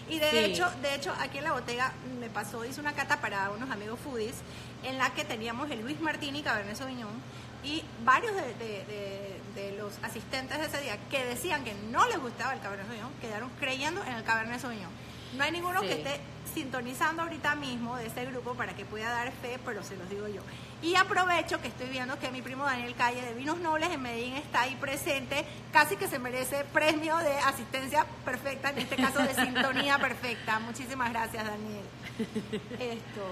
Y de Sí. hecho, de hecho, aquí en la botega me pasó, hice una cata para unos amigos foodies, en la que teníamos el Luis Martini Cabernet Sauvignon, y varios de, de- de- de los asistentes de ese día que decían que no les gustaba el Cabernet Sauvignon, quedaron creyendo en el Cabernet Sauvignon. No hay ninguno Sí. que esté sintonizando ahorita mismo de este grupo para que pueda dar fe, pero se los digo yo. Y aprovecho que estoy viendo que mi primo Daniel Calle de Vinos Nobles en Medellín está ahí presente, casi que se merece premio de asistencia perfecta, en este caso de sintonía perfecta. Muchísimas gracias, Daniel. Esto,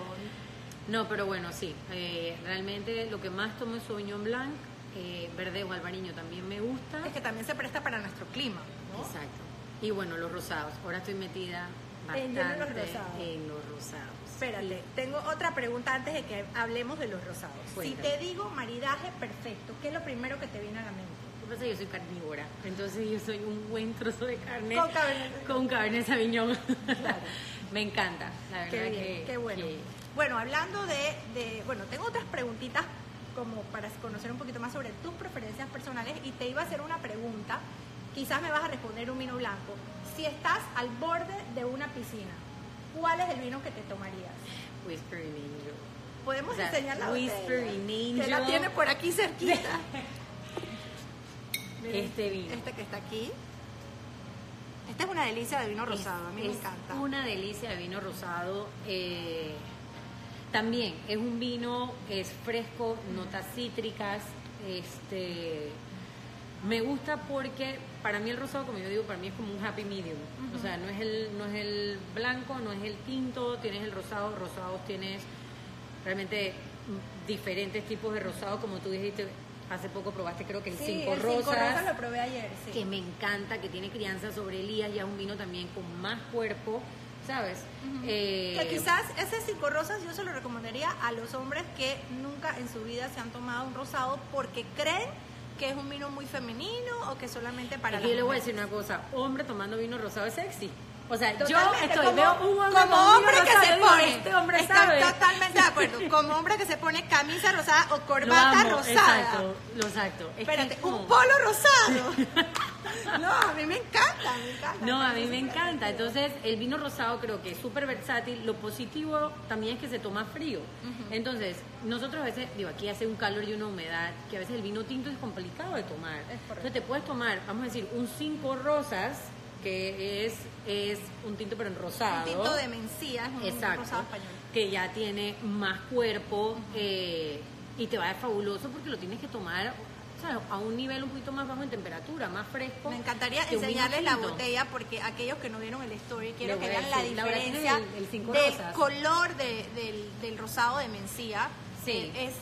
No, pero bueno, sí, eh, realmente lo que más tomo es Sauvignon Blanc, eh, verdejo albariño también me gusta. es que también se presta para nuestro clima, ¿no? Exacto. Y bueno, los rosados. Ahora estoy metida En bastante los rosados. en los rosados. Espérate, tengo otra pregunta antes de que hablemos de los rosados. Cuéntame. Si te digo maridaje perfecto, ¿qué es lo primero que te viene a la mente? Pasa yo soy carnívora, entonces yo soy un buen trozo de carne Con Cabernet. con Cabernet Sauvignon. Me encanta, la verdad Qué bien, que qué bueno. que- Bueno, hablando de, de- bueno, tengo otras preguntitas como para conocer un poquito más sobre tus preferencias personales y te iba a hacer una pregunta, quizás me vas a responder un vino blanco. Si estás al borde de una piscina, ¿cuál es el vino que te tomarías? Whispering Angel. Podemos sea, enseñar la Whispering que la tiene por aquí cerquita. Miren, Este vino. Este que está aquí. Esta es una delicia de vino rosado, a mí me encanta. Una delicia de vino rosado. eh, también es un vino, es fresco, notas cítricas. Este, me gusta porque para mí el rosado, como yo digo, para mí es como un happy medium. O sea, no es el, no es el blanco, no es el tinto, tienes el rosado, rosados tienes realmente diferentes tipos de rosado, como tú dijiste. Hace poco probaste, creo que el Sí, cinco el cinco rosas rosas lo probé ayer, sí. que me encanta, que tiene crianza sobre Elías, ya es un vino también con más cuerpo, ¿sabes? Eh, Que quizás ese cinco rosas yo se lo recomendaría a los hombres que nunca en su vida se han tomado un rosado porque creen que es un vino muy femenino o que solamente para que yo le voy a decir una cosa, hombre tomando vino rosado es sexy. O sea, yo estoy, como, veo un hombre como hombre que rosado, se pone. este hombre sabe. totalmente de acuerdo. Como hombre que se pone camisa rosada o corbata amo, rosada. Exacto, lo exacto. Es Espérate, un polo rosado. no, a mí me encanta, me encanta. No, a mí me encanta. Entonces, el vino rosado creo que es súper versátil. Lo positivo también es que se toma frío. Entonces, nosotros a veces, digo, aquí hace un calor y una humedad, que a veces el vino tinto es complicado de tomar. Entonces, te puedes tomar, vamos a decir, un cinco rosas, que es, es un tinto pero en rosado. Un tinto de mencía, es un Exacto. rosado español. Que ya tiene más cuerpo eh, y te va a dar fabuloso porque lo tienes que tomar a un nivel un poquito más bajo en temperatura, más fresco. Me encantaría enseñarles la botella porque aquellos que no vieron el story quiero que vean la decir, Laura, ¿tienes diferencia cinco del color de- del, del rosado de mencía. Sí. Eh, es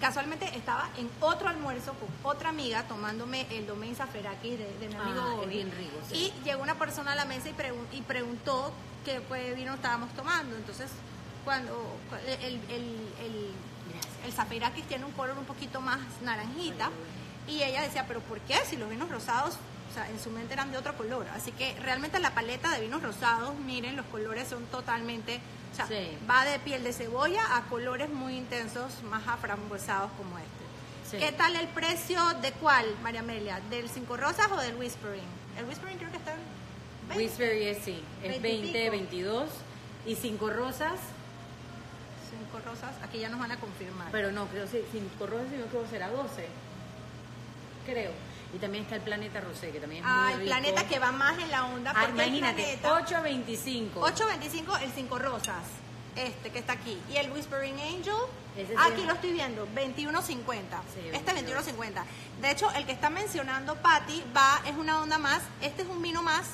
casualmente estaba en otro almuerzo con otra amiga tomándome el Domain Zaferakis de, de mi amigo Ah, Bobby. rico, sí. Y llegó una persona a la mesa y, pregun- y preguntó qué pues, vino estábamos tomando. Entonces, cuando el, el, el, tiene un color un poquito más naranjita. Y ella decía, pero ¿por qué? Si los vinos rosados, sea, en su mente eran de otro color. Así que realmente la paleta de vinos rosados, miren, los colores son totalmente, o sea, Sí. va de piel de cebolla a colores muy intensos, más aframbuesados como este. Sí. ¿Qué tal el precio de cuál, María Amelia? ¿Del cinco rosas o del whispering? El whispering creo que está en 20. Whispery es sí, es 20 y 20, pico. 22 y cinco rosas, Cinco rosas, aquí ya nos van a confirmar. pero no, creo que cinco rosas sino creo que será 12. Creo. Y también está el planeta rosé, que también es ah, muy el rico. planeta que va más en la onda. Ah, porque imagínate, planeta- 8.25. 8.25 el 5 rosas, este que está aquí. Y el Whispering Angel, Ese sí aquí es- lo estoy viendo, 21.50. Sí, este 22. 21.50. De hecho, el que está mencionando Patty va, es una onda más, este es un vino más,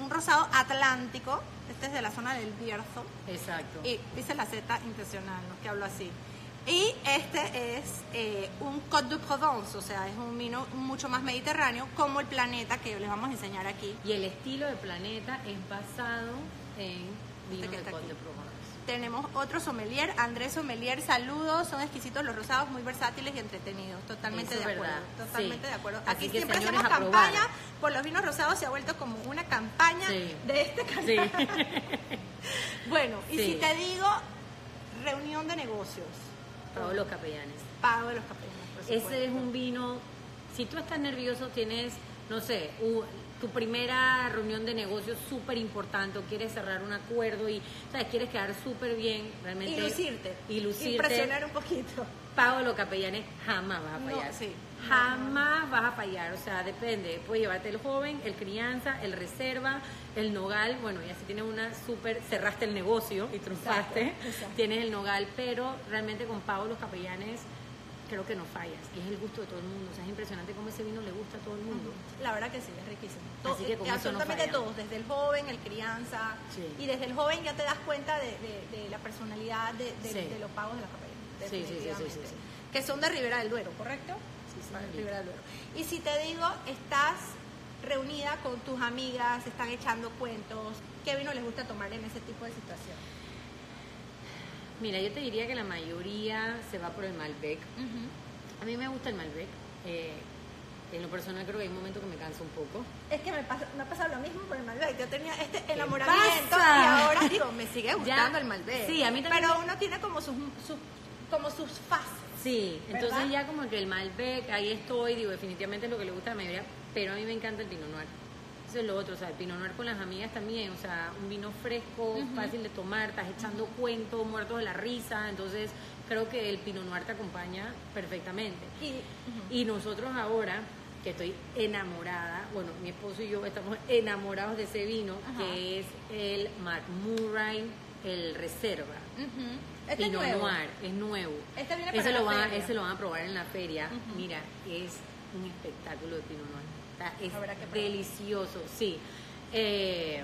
un rosado atlántico, este es de la zona del Bierzo. Exacto. Y dice la Z intencional, no que hablo así. Y este es eh, un Côte de Provence, o sea, es un vino mucho más mediterráneo, como el planeta que les vamos a enseñar aquí. Y el estilo de planeta es basado en vino Este que de Côte de Provence. Tenemos otro sommelier, Andrés Sommelier, saludos, son exquisitos los rosados, muy versátiles y entretenidos, totalmente Eso de acuerdo, verdad, totalmente sí. de acuerdo. Así Aquí que, siempre hacemos campaña por los vinos rosados, se ha vuelto como una campaña Sí. de este canal. Sí. Bueno, y si te digo reunión de negocios, Todos los capellanes. pago de los capellanes, por supuesto. Ese es un vino, si tú estás nervioso, tienes, no sé, tu primera reunión de negocios súper importante o quieres cerrar un acuerdo y, ¿sabes? Quieres quedar súper bien, realmente. Y lucirte. Y lucirte. Impresionar un poquito. Pago de los capellanes, jamás vas a No, fallar. sí. Jamás vas a fallar, o sea, depende. Puedes llevarte el joven, el crianza, el reserva, el nogal. Bueno, ya si tienes una súper, cerraste el negocio y triunfaste, Exacto, exacto. tienes el nogal, pero realmente con de los capellanes creo que no fallas. Y es el gusto de todo el mundo. O sea, es impresionante cómo ese vino le gusta a todo el mundo. La verdad que sí, es riquísimo. Así que con eh, no absolutamente todos, desde el joven, el crianza. Sí. Y desde el joven ya te das cuenta de, de- de la personalidad de, de- Sí. de los pagos de la capella. Sí, sí, sí. Que son de Ribera del Duero, ¿correcto? Ribera del Duero. Y si te digo, estás reunida con tus amigas, están echando cuentos, ¿qué vino les gusta tomar en ese tipo de situación? Mira, yo te diría que la mayoría se va por el Malbec. A mí me gusta el Malbec. Eh, en lo personal creo que hay un momento que me cansa un poco. Es que me, pasa, me ha pasado lo mismo con el Malbec. Yo tenía este enamoramiento pasa? y ahora digo, me sigue gustando Ya. el Malbec. Sí, a mí también Pero me- uno tiene como sus, sus- como sus fases. Sí, entonces ¿Verdad? ya como que el Malbec, ahí estoy, digo, definitivamente es lo que le gusta a la mayoría, pero a mí me encanta el Pinot Noir. Eso es lo otro, o sea, el Pinot Noir con las amigas también, o sea, un vino fresco, fácil de tomar, estás echando cuentos, muertos de la risa, entonces creo que el Pinot Noir te acompaña perfectamente. Y, Y nosotros ahora, que estoy enamorada, bueno, mi esposo y yo estamos enamorados de ese vino, que es el McMurray, el Reserva. Este es Pinot nuevo. Noir, es nuevo. Este viene ese, para lo van, feria. ese lo van a probar en la feria. Mira, es un espectáculo de Pinot Noir. Sea, es delicioso, sí. Eh,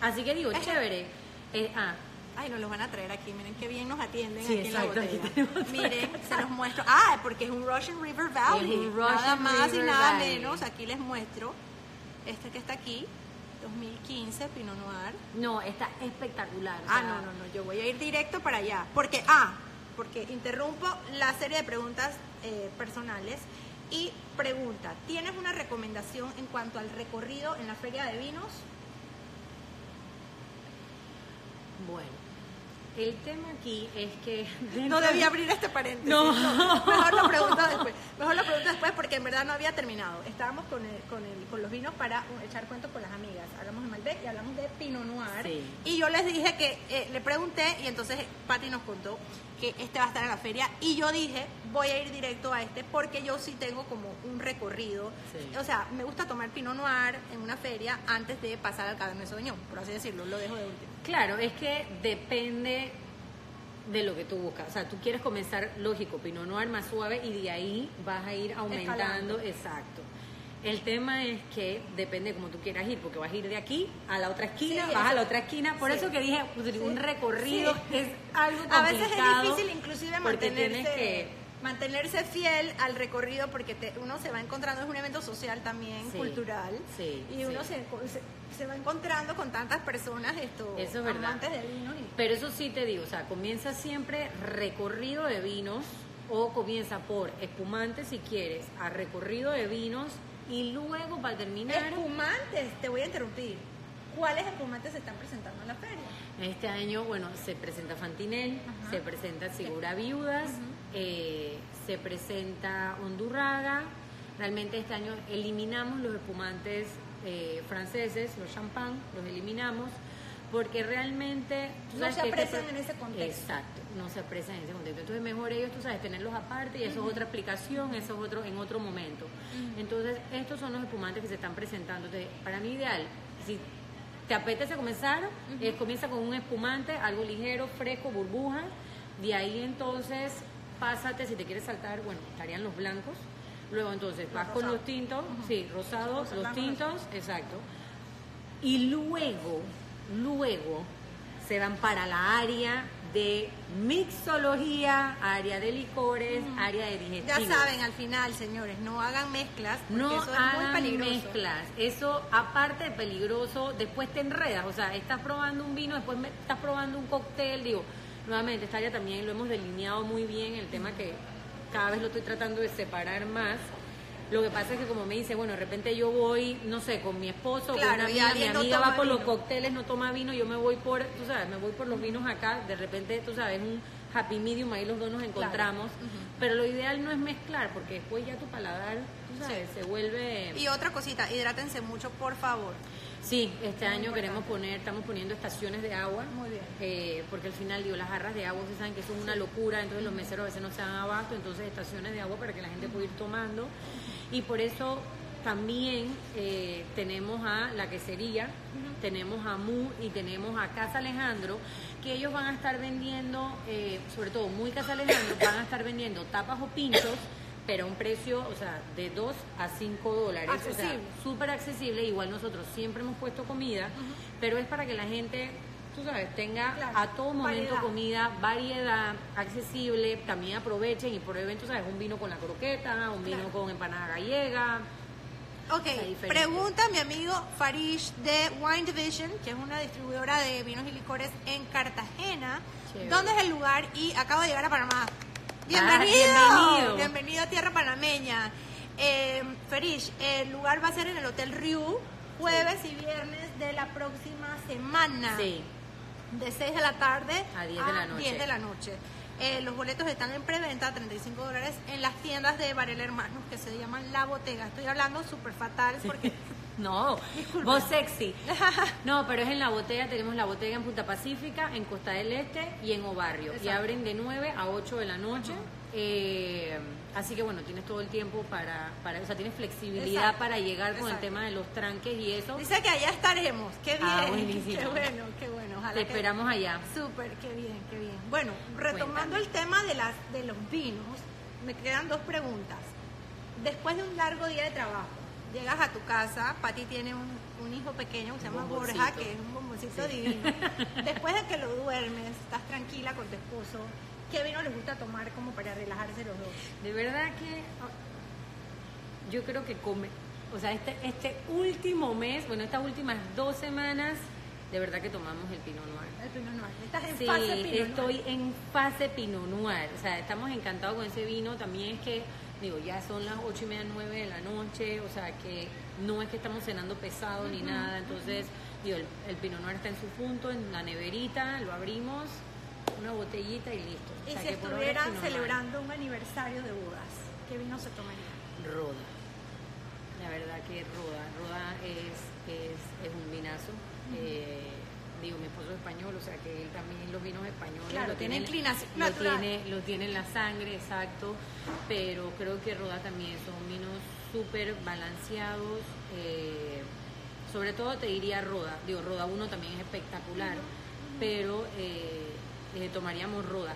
así que digo, Ese- chévere. Eh, ah, Ay, nos los van a traer aquí. Miren qué bien nos atienden Sí, aquí exacto, en aquí la botella. tenemos- Miren, se los muestro. Ah, porque es un Russian River Valley. Es un Russian nada más River y nada Valley. menos. Aquí les muestro. Este que está aquí, 2015, Pinot Noir. no, está espectacular. o Ah, sea, no, no, no, yo voy a ir directo para allá. Porque, ah, porque interrumpo la serie de preguntas eh, personales y pregunta, ¿tienes una recomendación en cuanto al recorrido en la feria de vinos? Bueno, el tema aquí es que... No debía abrir este paréntesis. No. Mejor lo pregunto después. Mejor lo pregunto después porque en verdad no había terminado. Estábamos con, el- con, el- con los vinos para echar cuentos con las amigas. Hablamos de Malbec y hablamos de Pinot Noir. Sí. Y yo les dije que eh, le pregunté y entonces Patti nos contó que este va a estar en la feria. Y yo dije, voy a ir directo a este porque yo sí tengo como un recorrido. Sí. O sea, me gusta tomar Pinot Noir en una feria antes de pasar al Cabernet Sauvignon, por así decirlo. Lo dejo de último. Claro, es que depende de lo que tú buscas. O sea, tú quieres comenzar, lógico, Pinot Noir más suave y de ahí vas a ir aumentando. Escalando. Exacto. El tema es que depende de cómo tú quieras ir, porque vas a ir de aquí a la otra esquina, Sí, vas a la otra esquina. Por Sí. eso que dije, pues, un Sí. recorrido es algo complicado. A veces es difícil inclusive porque mantenerse, tienes que mantenerse fiel al recorrido porque te- uno se va encontrando, es un evento social también, Sí, cultural, sí, y uno sí. se, se, se va encontrando con tantas personas esto, Eso es verdad. amantes de vinos. y- Pero eso sí te digo, o sea, comienza siempre recorrido de vinos o comienza por espumante si quieres, a recorrido de vinos y luego para terminar, Espumantes, te voy a interrumpir. ¿Cuáles espumantes se están presentando en la feria? este año, bueno, se presenta Fantinel, Ajá. se presenta Segura Viudas, eh, se presenta Hondurraga. Realmente este año eliminamos los espumantes eh, franceses, los champán, los eliminamos porque realmente... No se aprecian en ese contexto. Exacto, no se aprecian en ese contexto. Entonces mejor ellos, tú sabes, tenerlos aparte y eso es otra aplicación, eso es otro en otro momento. Entonces estos son los espumantes que se están presentando. Entonces, para mí ideal, si te apetece comenzar, eh, comienza con un espumante, algo ligero, fresco, burbujas. De ahí entonces, pásate, si te quieres saltar, bueno, estarían los blancos. Luego entonces vas con los tintos, sí, rosados, los tintos, exacto. Y luego, luego se van para la área de mixología, área de licores, área de Ya digestivos. saben, al final, señores, no hagan mezclas porque No eso es muy hagan peligroso. mezclas. Eso, aparte de peligroso, después te enredas. O sea, estás probando un vino, después me- estás probando un cóctel. Digo, nuevamente, esta área también lo hemos delineado muy bien. El tema que cada vez lo estoy tratando de separar más. Lo que pasa es que como me dice, bueno, de repente yo voy, no sé, con mi esposo, Claro, con una amiga, mi no amiga va por los cócteles, no toma vino, yo me voy por, tú sabes, me voy por los vinos acá, de repente, tú sabes, un happy medium, ahí los dos nos encontramos. Pero lo ideal no es mezclar, porque después ya tu paladar, tú sabes, se vuelve... Y otra cosita, hidrátense mucho, por favor. Sí, este año queremos poner, estamos poniendo estaciones de agua. Muy bien. eh, porque al final, digo, las jarras de agua, ustedes saben que eso es una locura, entonces los meseros a veces no se dan abasto, entonces estaciones de agua para que la gente pueda ir tomando. Y por eso también eh, tenemos a la quesería, tenemos a Mu y tenemos a Casa Alejandro, que ellos van a estar vendiendo, eh, sobre todo muy Casa Alejandro, van a estar vendiendo tapas o pinchos, pero a un precio, o sea, de 2 a 5 dólares. O sea, Accesible. súper accesible, igual nosotros siempre hemos puesto comida, pero es para que la gente, tú sabes, tenga Claro, a todo momento variedad. comida, variedad, accesible, también aprovechen y por eventos, ¿sabes? Un vino con la croqueta, un vino Claro. con empanada gallega. Ok, pregunta mi amigo Farish de Wine Division, que es una distribuidora de vinos y licores en Cartagena. Chévere. ¿Dónde es el lugar? Y acabo de llegar a Panamá. Ah, Bienvenido. bienvenido. A tierra panameña. Eh, Farish, el lugar va a ser en el Hotel Riu, jueves y viernes de la próxima semana. Sí, De 6 de la tarde A 10 de la noche. 10 de la noche. Eh, los boletos están en preventa, 35 dólares, en las tiendas de Varela Hermanos que se llaman La Botega. Estoy hablando súper fatal porque... no, Disculpa. vos sexy. No, pero es en la botella, tenemos la botella en Punta Pacífica, en Costa del Este y en Obarrio. Y abren de 9 a 8 de la noche. Eh, así que bueno, tienes todo el tiempo para, para o sea, tienes flexibilidad Exacto. para llegar con el tema de los tranques y eso. Dice que allá estaremos. Qué bien. Ah, buenísimo. Qué bueno, qué bueno. Ojalá Te que- esperamos allá. Súper, qué bien, qué bien. Bueno, retomando Cuéntame. el tema de, las, de los vinos, me quedan dos preguntas. Después de un largo día de trabajo, llegas a tu casa, Pati tiene un, un hijo pequeño que se llama. Borja, que es un bomboncito divino. Después de que lo duermes, estás tranquila con tu esposo, ¿qué vino les gusta tomar como para relajarse los dos? De verdad que yo creo que come, o sea, este, este último mes, bueno, estas últimas dos semanas, de verdad que tomamos el Pinot Noir. El Pinot Noir. Estás en Sí, fase Pinot estoy Noir. en fase Pinot Noir. O sea, estamos encantados con ese vino. También es que, digo, ya son las ocho y media, nueve de la noche. O sea, que no es que estamos cenando pesado ni nada. Entonces, digo, el, el Pinot Noir está en su punto, en la neverita, lo abrimos una botellita y listo. O Y sea, si que por ahora estuvieran celebrando un aniversario de bodas, ¿qué vino se tomaría? Roda. La verdad que Roda. Roda es, es, es un vinazo. Eh, digo, mi esposo es español, o sea que él también los vinos españoles Claro, lo tiene inclinación lo natural. tiene, lo tiene en la sangre, exacto. Pero creo que Roda también son vinos súper balanceados. eh, sobre todo te diría Roda. Digo, Roda 1 también es espectacular, pero eh, eh, tomaríamos Roda.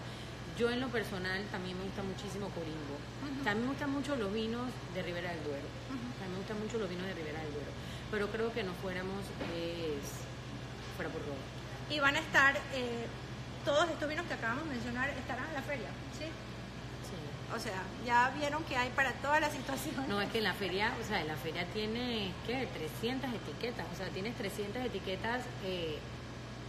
Yo en lo personal también me gusta muchísimo Corimbo. También me gustan mucho los vinos de Ribera del Duero. También me gustan mucho los vinos de Ribera del Duero. Pero creo que no fuéramos es, fuera por. Y van a estar, eh, todos estos vinos que acabamos de mencionar estarán en la feria, ¿sí? Sí. O sea, ya vieron que hay para todas las situaciones. No, es que en la feria, o sea, en la feria tiene, ¿qué? 300 etiquetas, o sea, tienes 300 etiquetas, eh,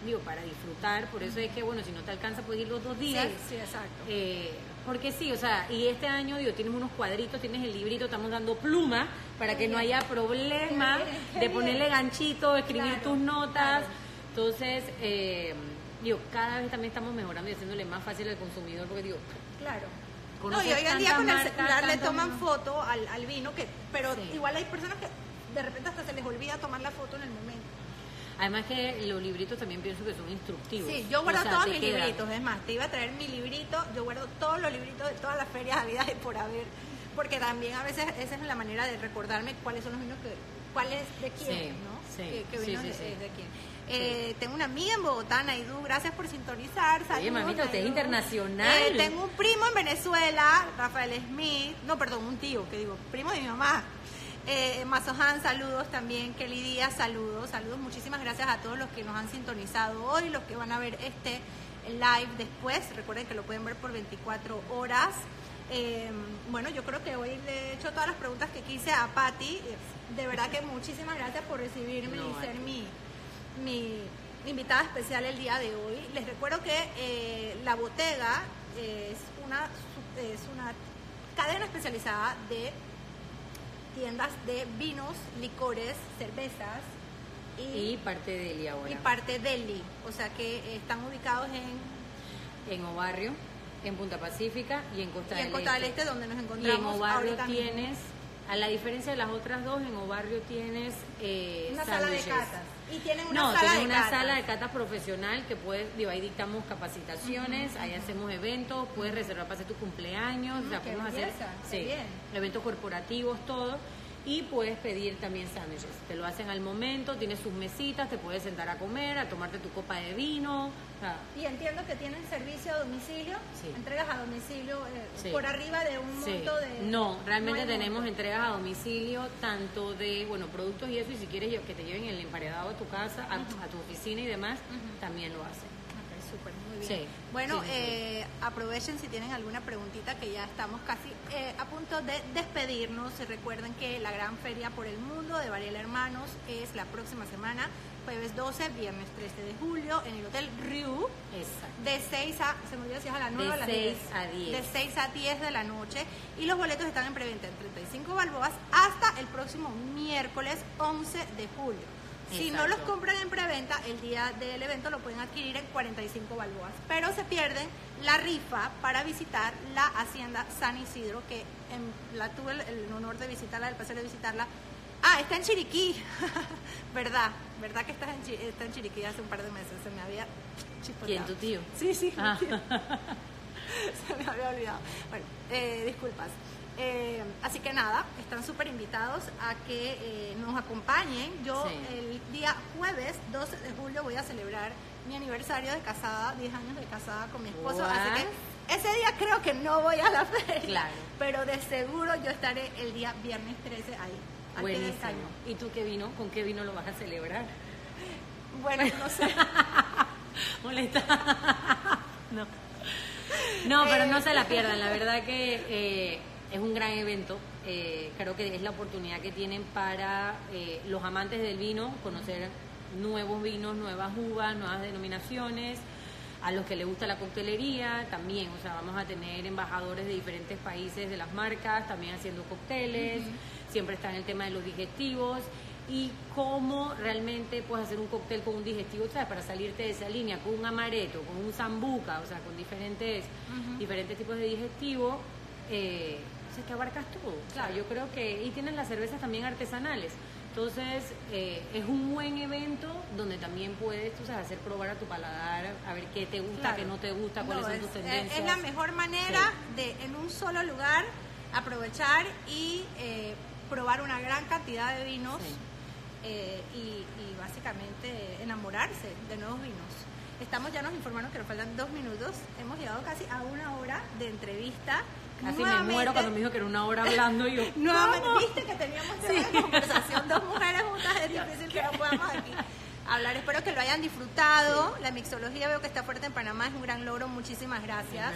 digo, para disfrutar, por eso es que, bueno, si no te alcanza, puedes ir los dos Sí, días. sí, exacto. Eh, porque sí, o sea, y este año, digo, tienes unos cuadritos, tienes el librito, estamos dando pluma para que no haya problema de ponerle ganchito, escribir Claro, tus notas. claro. Entonces, eh, digo, cada vez también estamos mejorando y haciéndole más fácil al consumidor, porque digo, Claro. No, y hoy en día con el celular le toman foto al, al vino, que pero Sí. igual hay personas que de repente hasta se les olvida tomar la foto en el momento. además que los libritos también pienso que son instructivos. Sí, yo guardo O sea, todos mis quedan. libritos, es más, te iba a traer mi librito, yo guardo todos los libritos de todas las ferias habidas y por haber, porque también a veces esa es la manera de recordarme cuáles son los vinos que, cuál es de quién, Sí, ¿no? sí, ¿Qué, qué sí, es de quién. Eh, tengo una amiga en Bogotá, Naidú, gracias por sintonizar. Saludos, mamita, usted es internacional. Eh, tengo un primo en Venezuela, Rafael Smith, no, perdón, un tío, que digo, primo de mi mamá. Eh, Mazohan, saludos también. Kelly Díaz, saludos. Saludos, muchísimas gracias a todos los que nos han sintonizado hoy, los que van a ver este live después. Recuerden que lo pueden ver por 24 horas. Eh, bueno, yo creo que hoy le he hecho todas las preguntas que quise a Patti. Eh, De verdad que muchísimas gracias por recibirme No, y ser mi, mi invitada especial el día de hoy. Les recuerdo que eh, La Botega es una, es una cadena especializada de tiendas de vinos, licores, cervezas y, Y parte de Eli ahora. y parte deli. O sea que eh, están ubicados en, en Obarrio, en Punta Pacífica y en Costa y en del Costa del Este. Este, donde nos Y en encontramos Obarrio mismo. tienes, a la diferencia de las otras dos, en Obarrio tienes eh, una sala de catas. Y tienen una No, sala tienes de una catas. sala de catas profesional que puedes, digo, ahí dictamos capacitaciones, ahí hacemos eventos, puedes reservar para hacer tu cumpleaños, o sea, Mm, qué podemos hacer belleza, sí, eventos corporativos, todo. Y puedes pedir también sándwiches. Te lo hacen al momento, tienes sus mesitas, te puedes sentar a comer, a tomarte tu copa de vino. o sea, Y entiendo que tienen servicio a domicilio, Sí. entregas a domicilio eh, Sí. por arriba de un Sí. monto de... No, realmente tenemos monto. entregas a domicilio, tanto de, bueno, productos y eso, y si quieres que te lleven el emparedado a tu casa, a, a tu oficina y demás, también lo hacen. Bien. Sí, Bueno, sí, eh, aprovechen si tienen alguna preguntita que ya estamos casi eh, a punto de despedirnos. Recuerden que la gran feria por el mundo de Varela Hermanos es la próxima semana, jueves 12, viernes 13 de julio, en el Hotel Riu. Exacto. De 6 a, se me olvidó si es a las 9 o a las 6 10. a 10. De 6 a 10 de la noche. Y los boletos están en preventa en 35 balboas hasta el próximo miércoles 11 de julio. Si no los compran en preventa, el día del evento lo pueden adquirir en 45 balboas. Pero se pierden la rifa para visitar la hacienda San Isidro, que en- la tuve el, el honor de visitarla, el placer de visitarla. Ah, está en Chiriquí. ¿Verdad? ¿Verdad que estás en, está en Chiriquí hace un par de meses? Se me había chispoteado. ¿Quién, tu tío? Sí, sí, Ah. tío. Se me había olvidado. Bueno, eh, disculpas. Eh, así que nada, están súper invitados a que eh, nos acompañen. Yo Sí. el día jueves 12 de julio voy a celebrar mi aniversario de casada, 10 años de casada con mi esposo. Así que ese día creo que no voy a la feria. Claro. Pero de seguro yo estaré el día viernes 13 ahí. al pie del Buenísimo. cañón. ¿Y tú qué vino? ¿Con qué vino lo vas a celebrar? Bueno, no sé. Molesta. no. No, pero no se la pierdan. La verdad que eh, es un gran evento. Eh, creo que es la oportunidad que tienen para eh, los amantes del vino conocer nuevos vinos, nuevas uvas, nuevas denominaciones. A los que les gusta la coctelería también, o sea, vamos a tener embajadores de diferentes países de las marcas, también haciendo cócteles, siempre está en el tema de los digestivos y cómo realmente puedes hacer un cóctel con un digestivo, ¿sabes? Para salirte de esa línea, con un amaretto, con un zambuca, o sea, con diferentes, diferentes tipos de digestivo, eh, sea, que abarcas todo. Claro. yo creo que, y tienes las cervezas también artesanales. Entonces, eh, es un buen evento donde también puedes tú sabes, hacer probar a tu paladar, a ver qué te gusta, qué no te gusta, cuáles son tus tendencias. Es la mejor manera de, en un solo lugar, aprovechar y eh, probar una gran cantidad de vinos eh, y, básicamente enamorarse de nuevos vinos. Estamos, ya nos informaron que nos faltan dos minutos, hemos llegado casi a una hora de entrevista. Casi me muero cuando me dijo que era una hora hablando y yo. Nuevamente, viste que teníamos una conversación, dos mujeres juntas, es difícil que no podamos aquí hablar. Espero que lo hayan disfrutado. La mixología veo que está fuerte en Panamá, es un gran logro. Muchísimas gracias.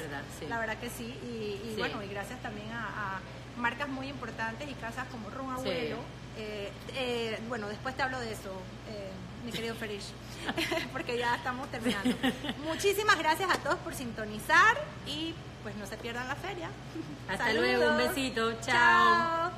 La verdad que sí. Y, bueno, y gracias también a, marcas muy importantes y casas como Ron Abuelo. Eh, eh, bueno, después te hablo de eso, eh, mi querido Ferish, porque ya estamos terminando. Muchísimas gracias a todos por sintonizar y pues no se pierdan la feria. Hasta luego, un besito, chao.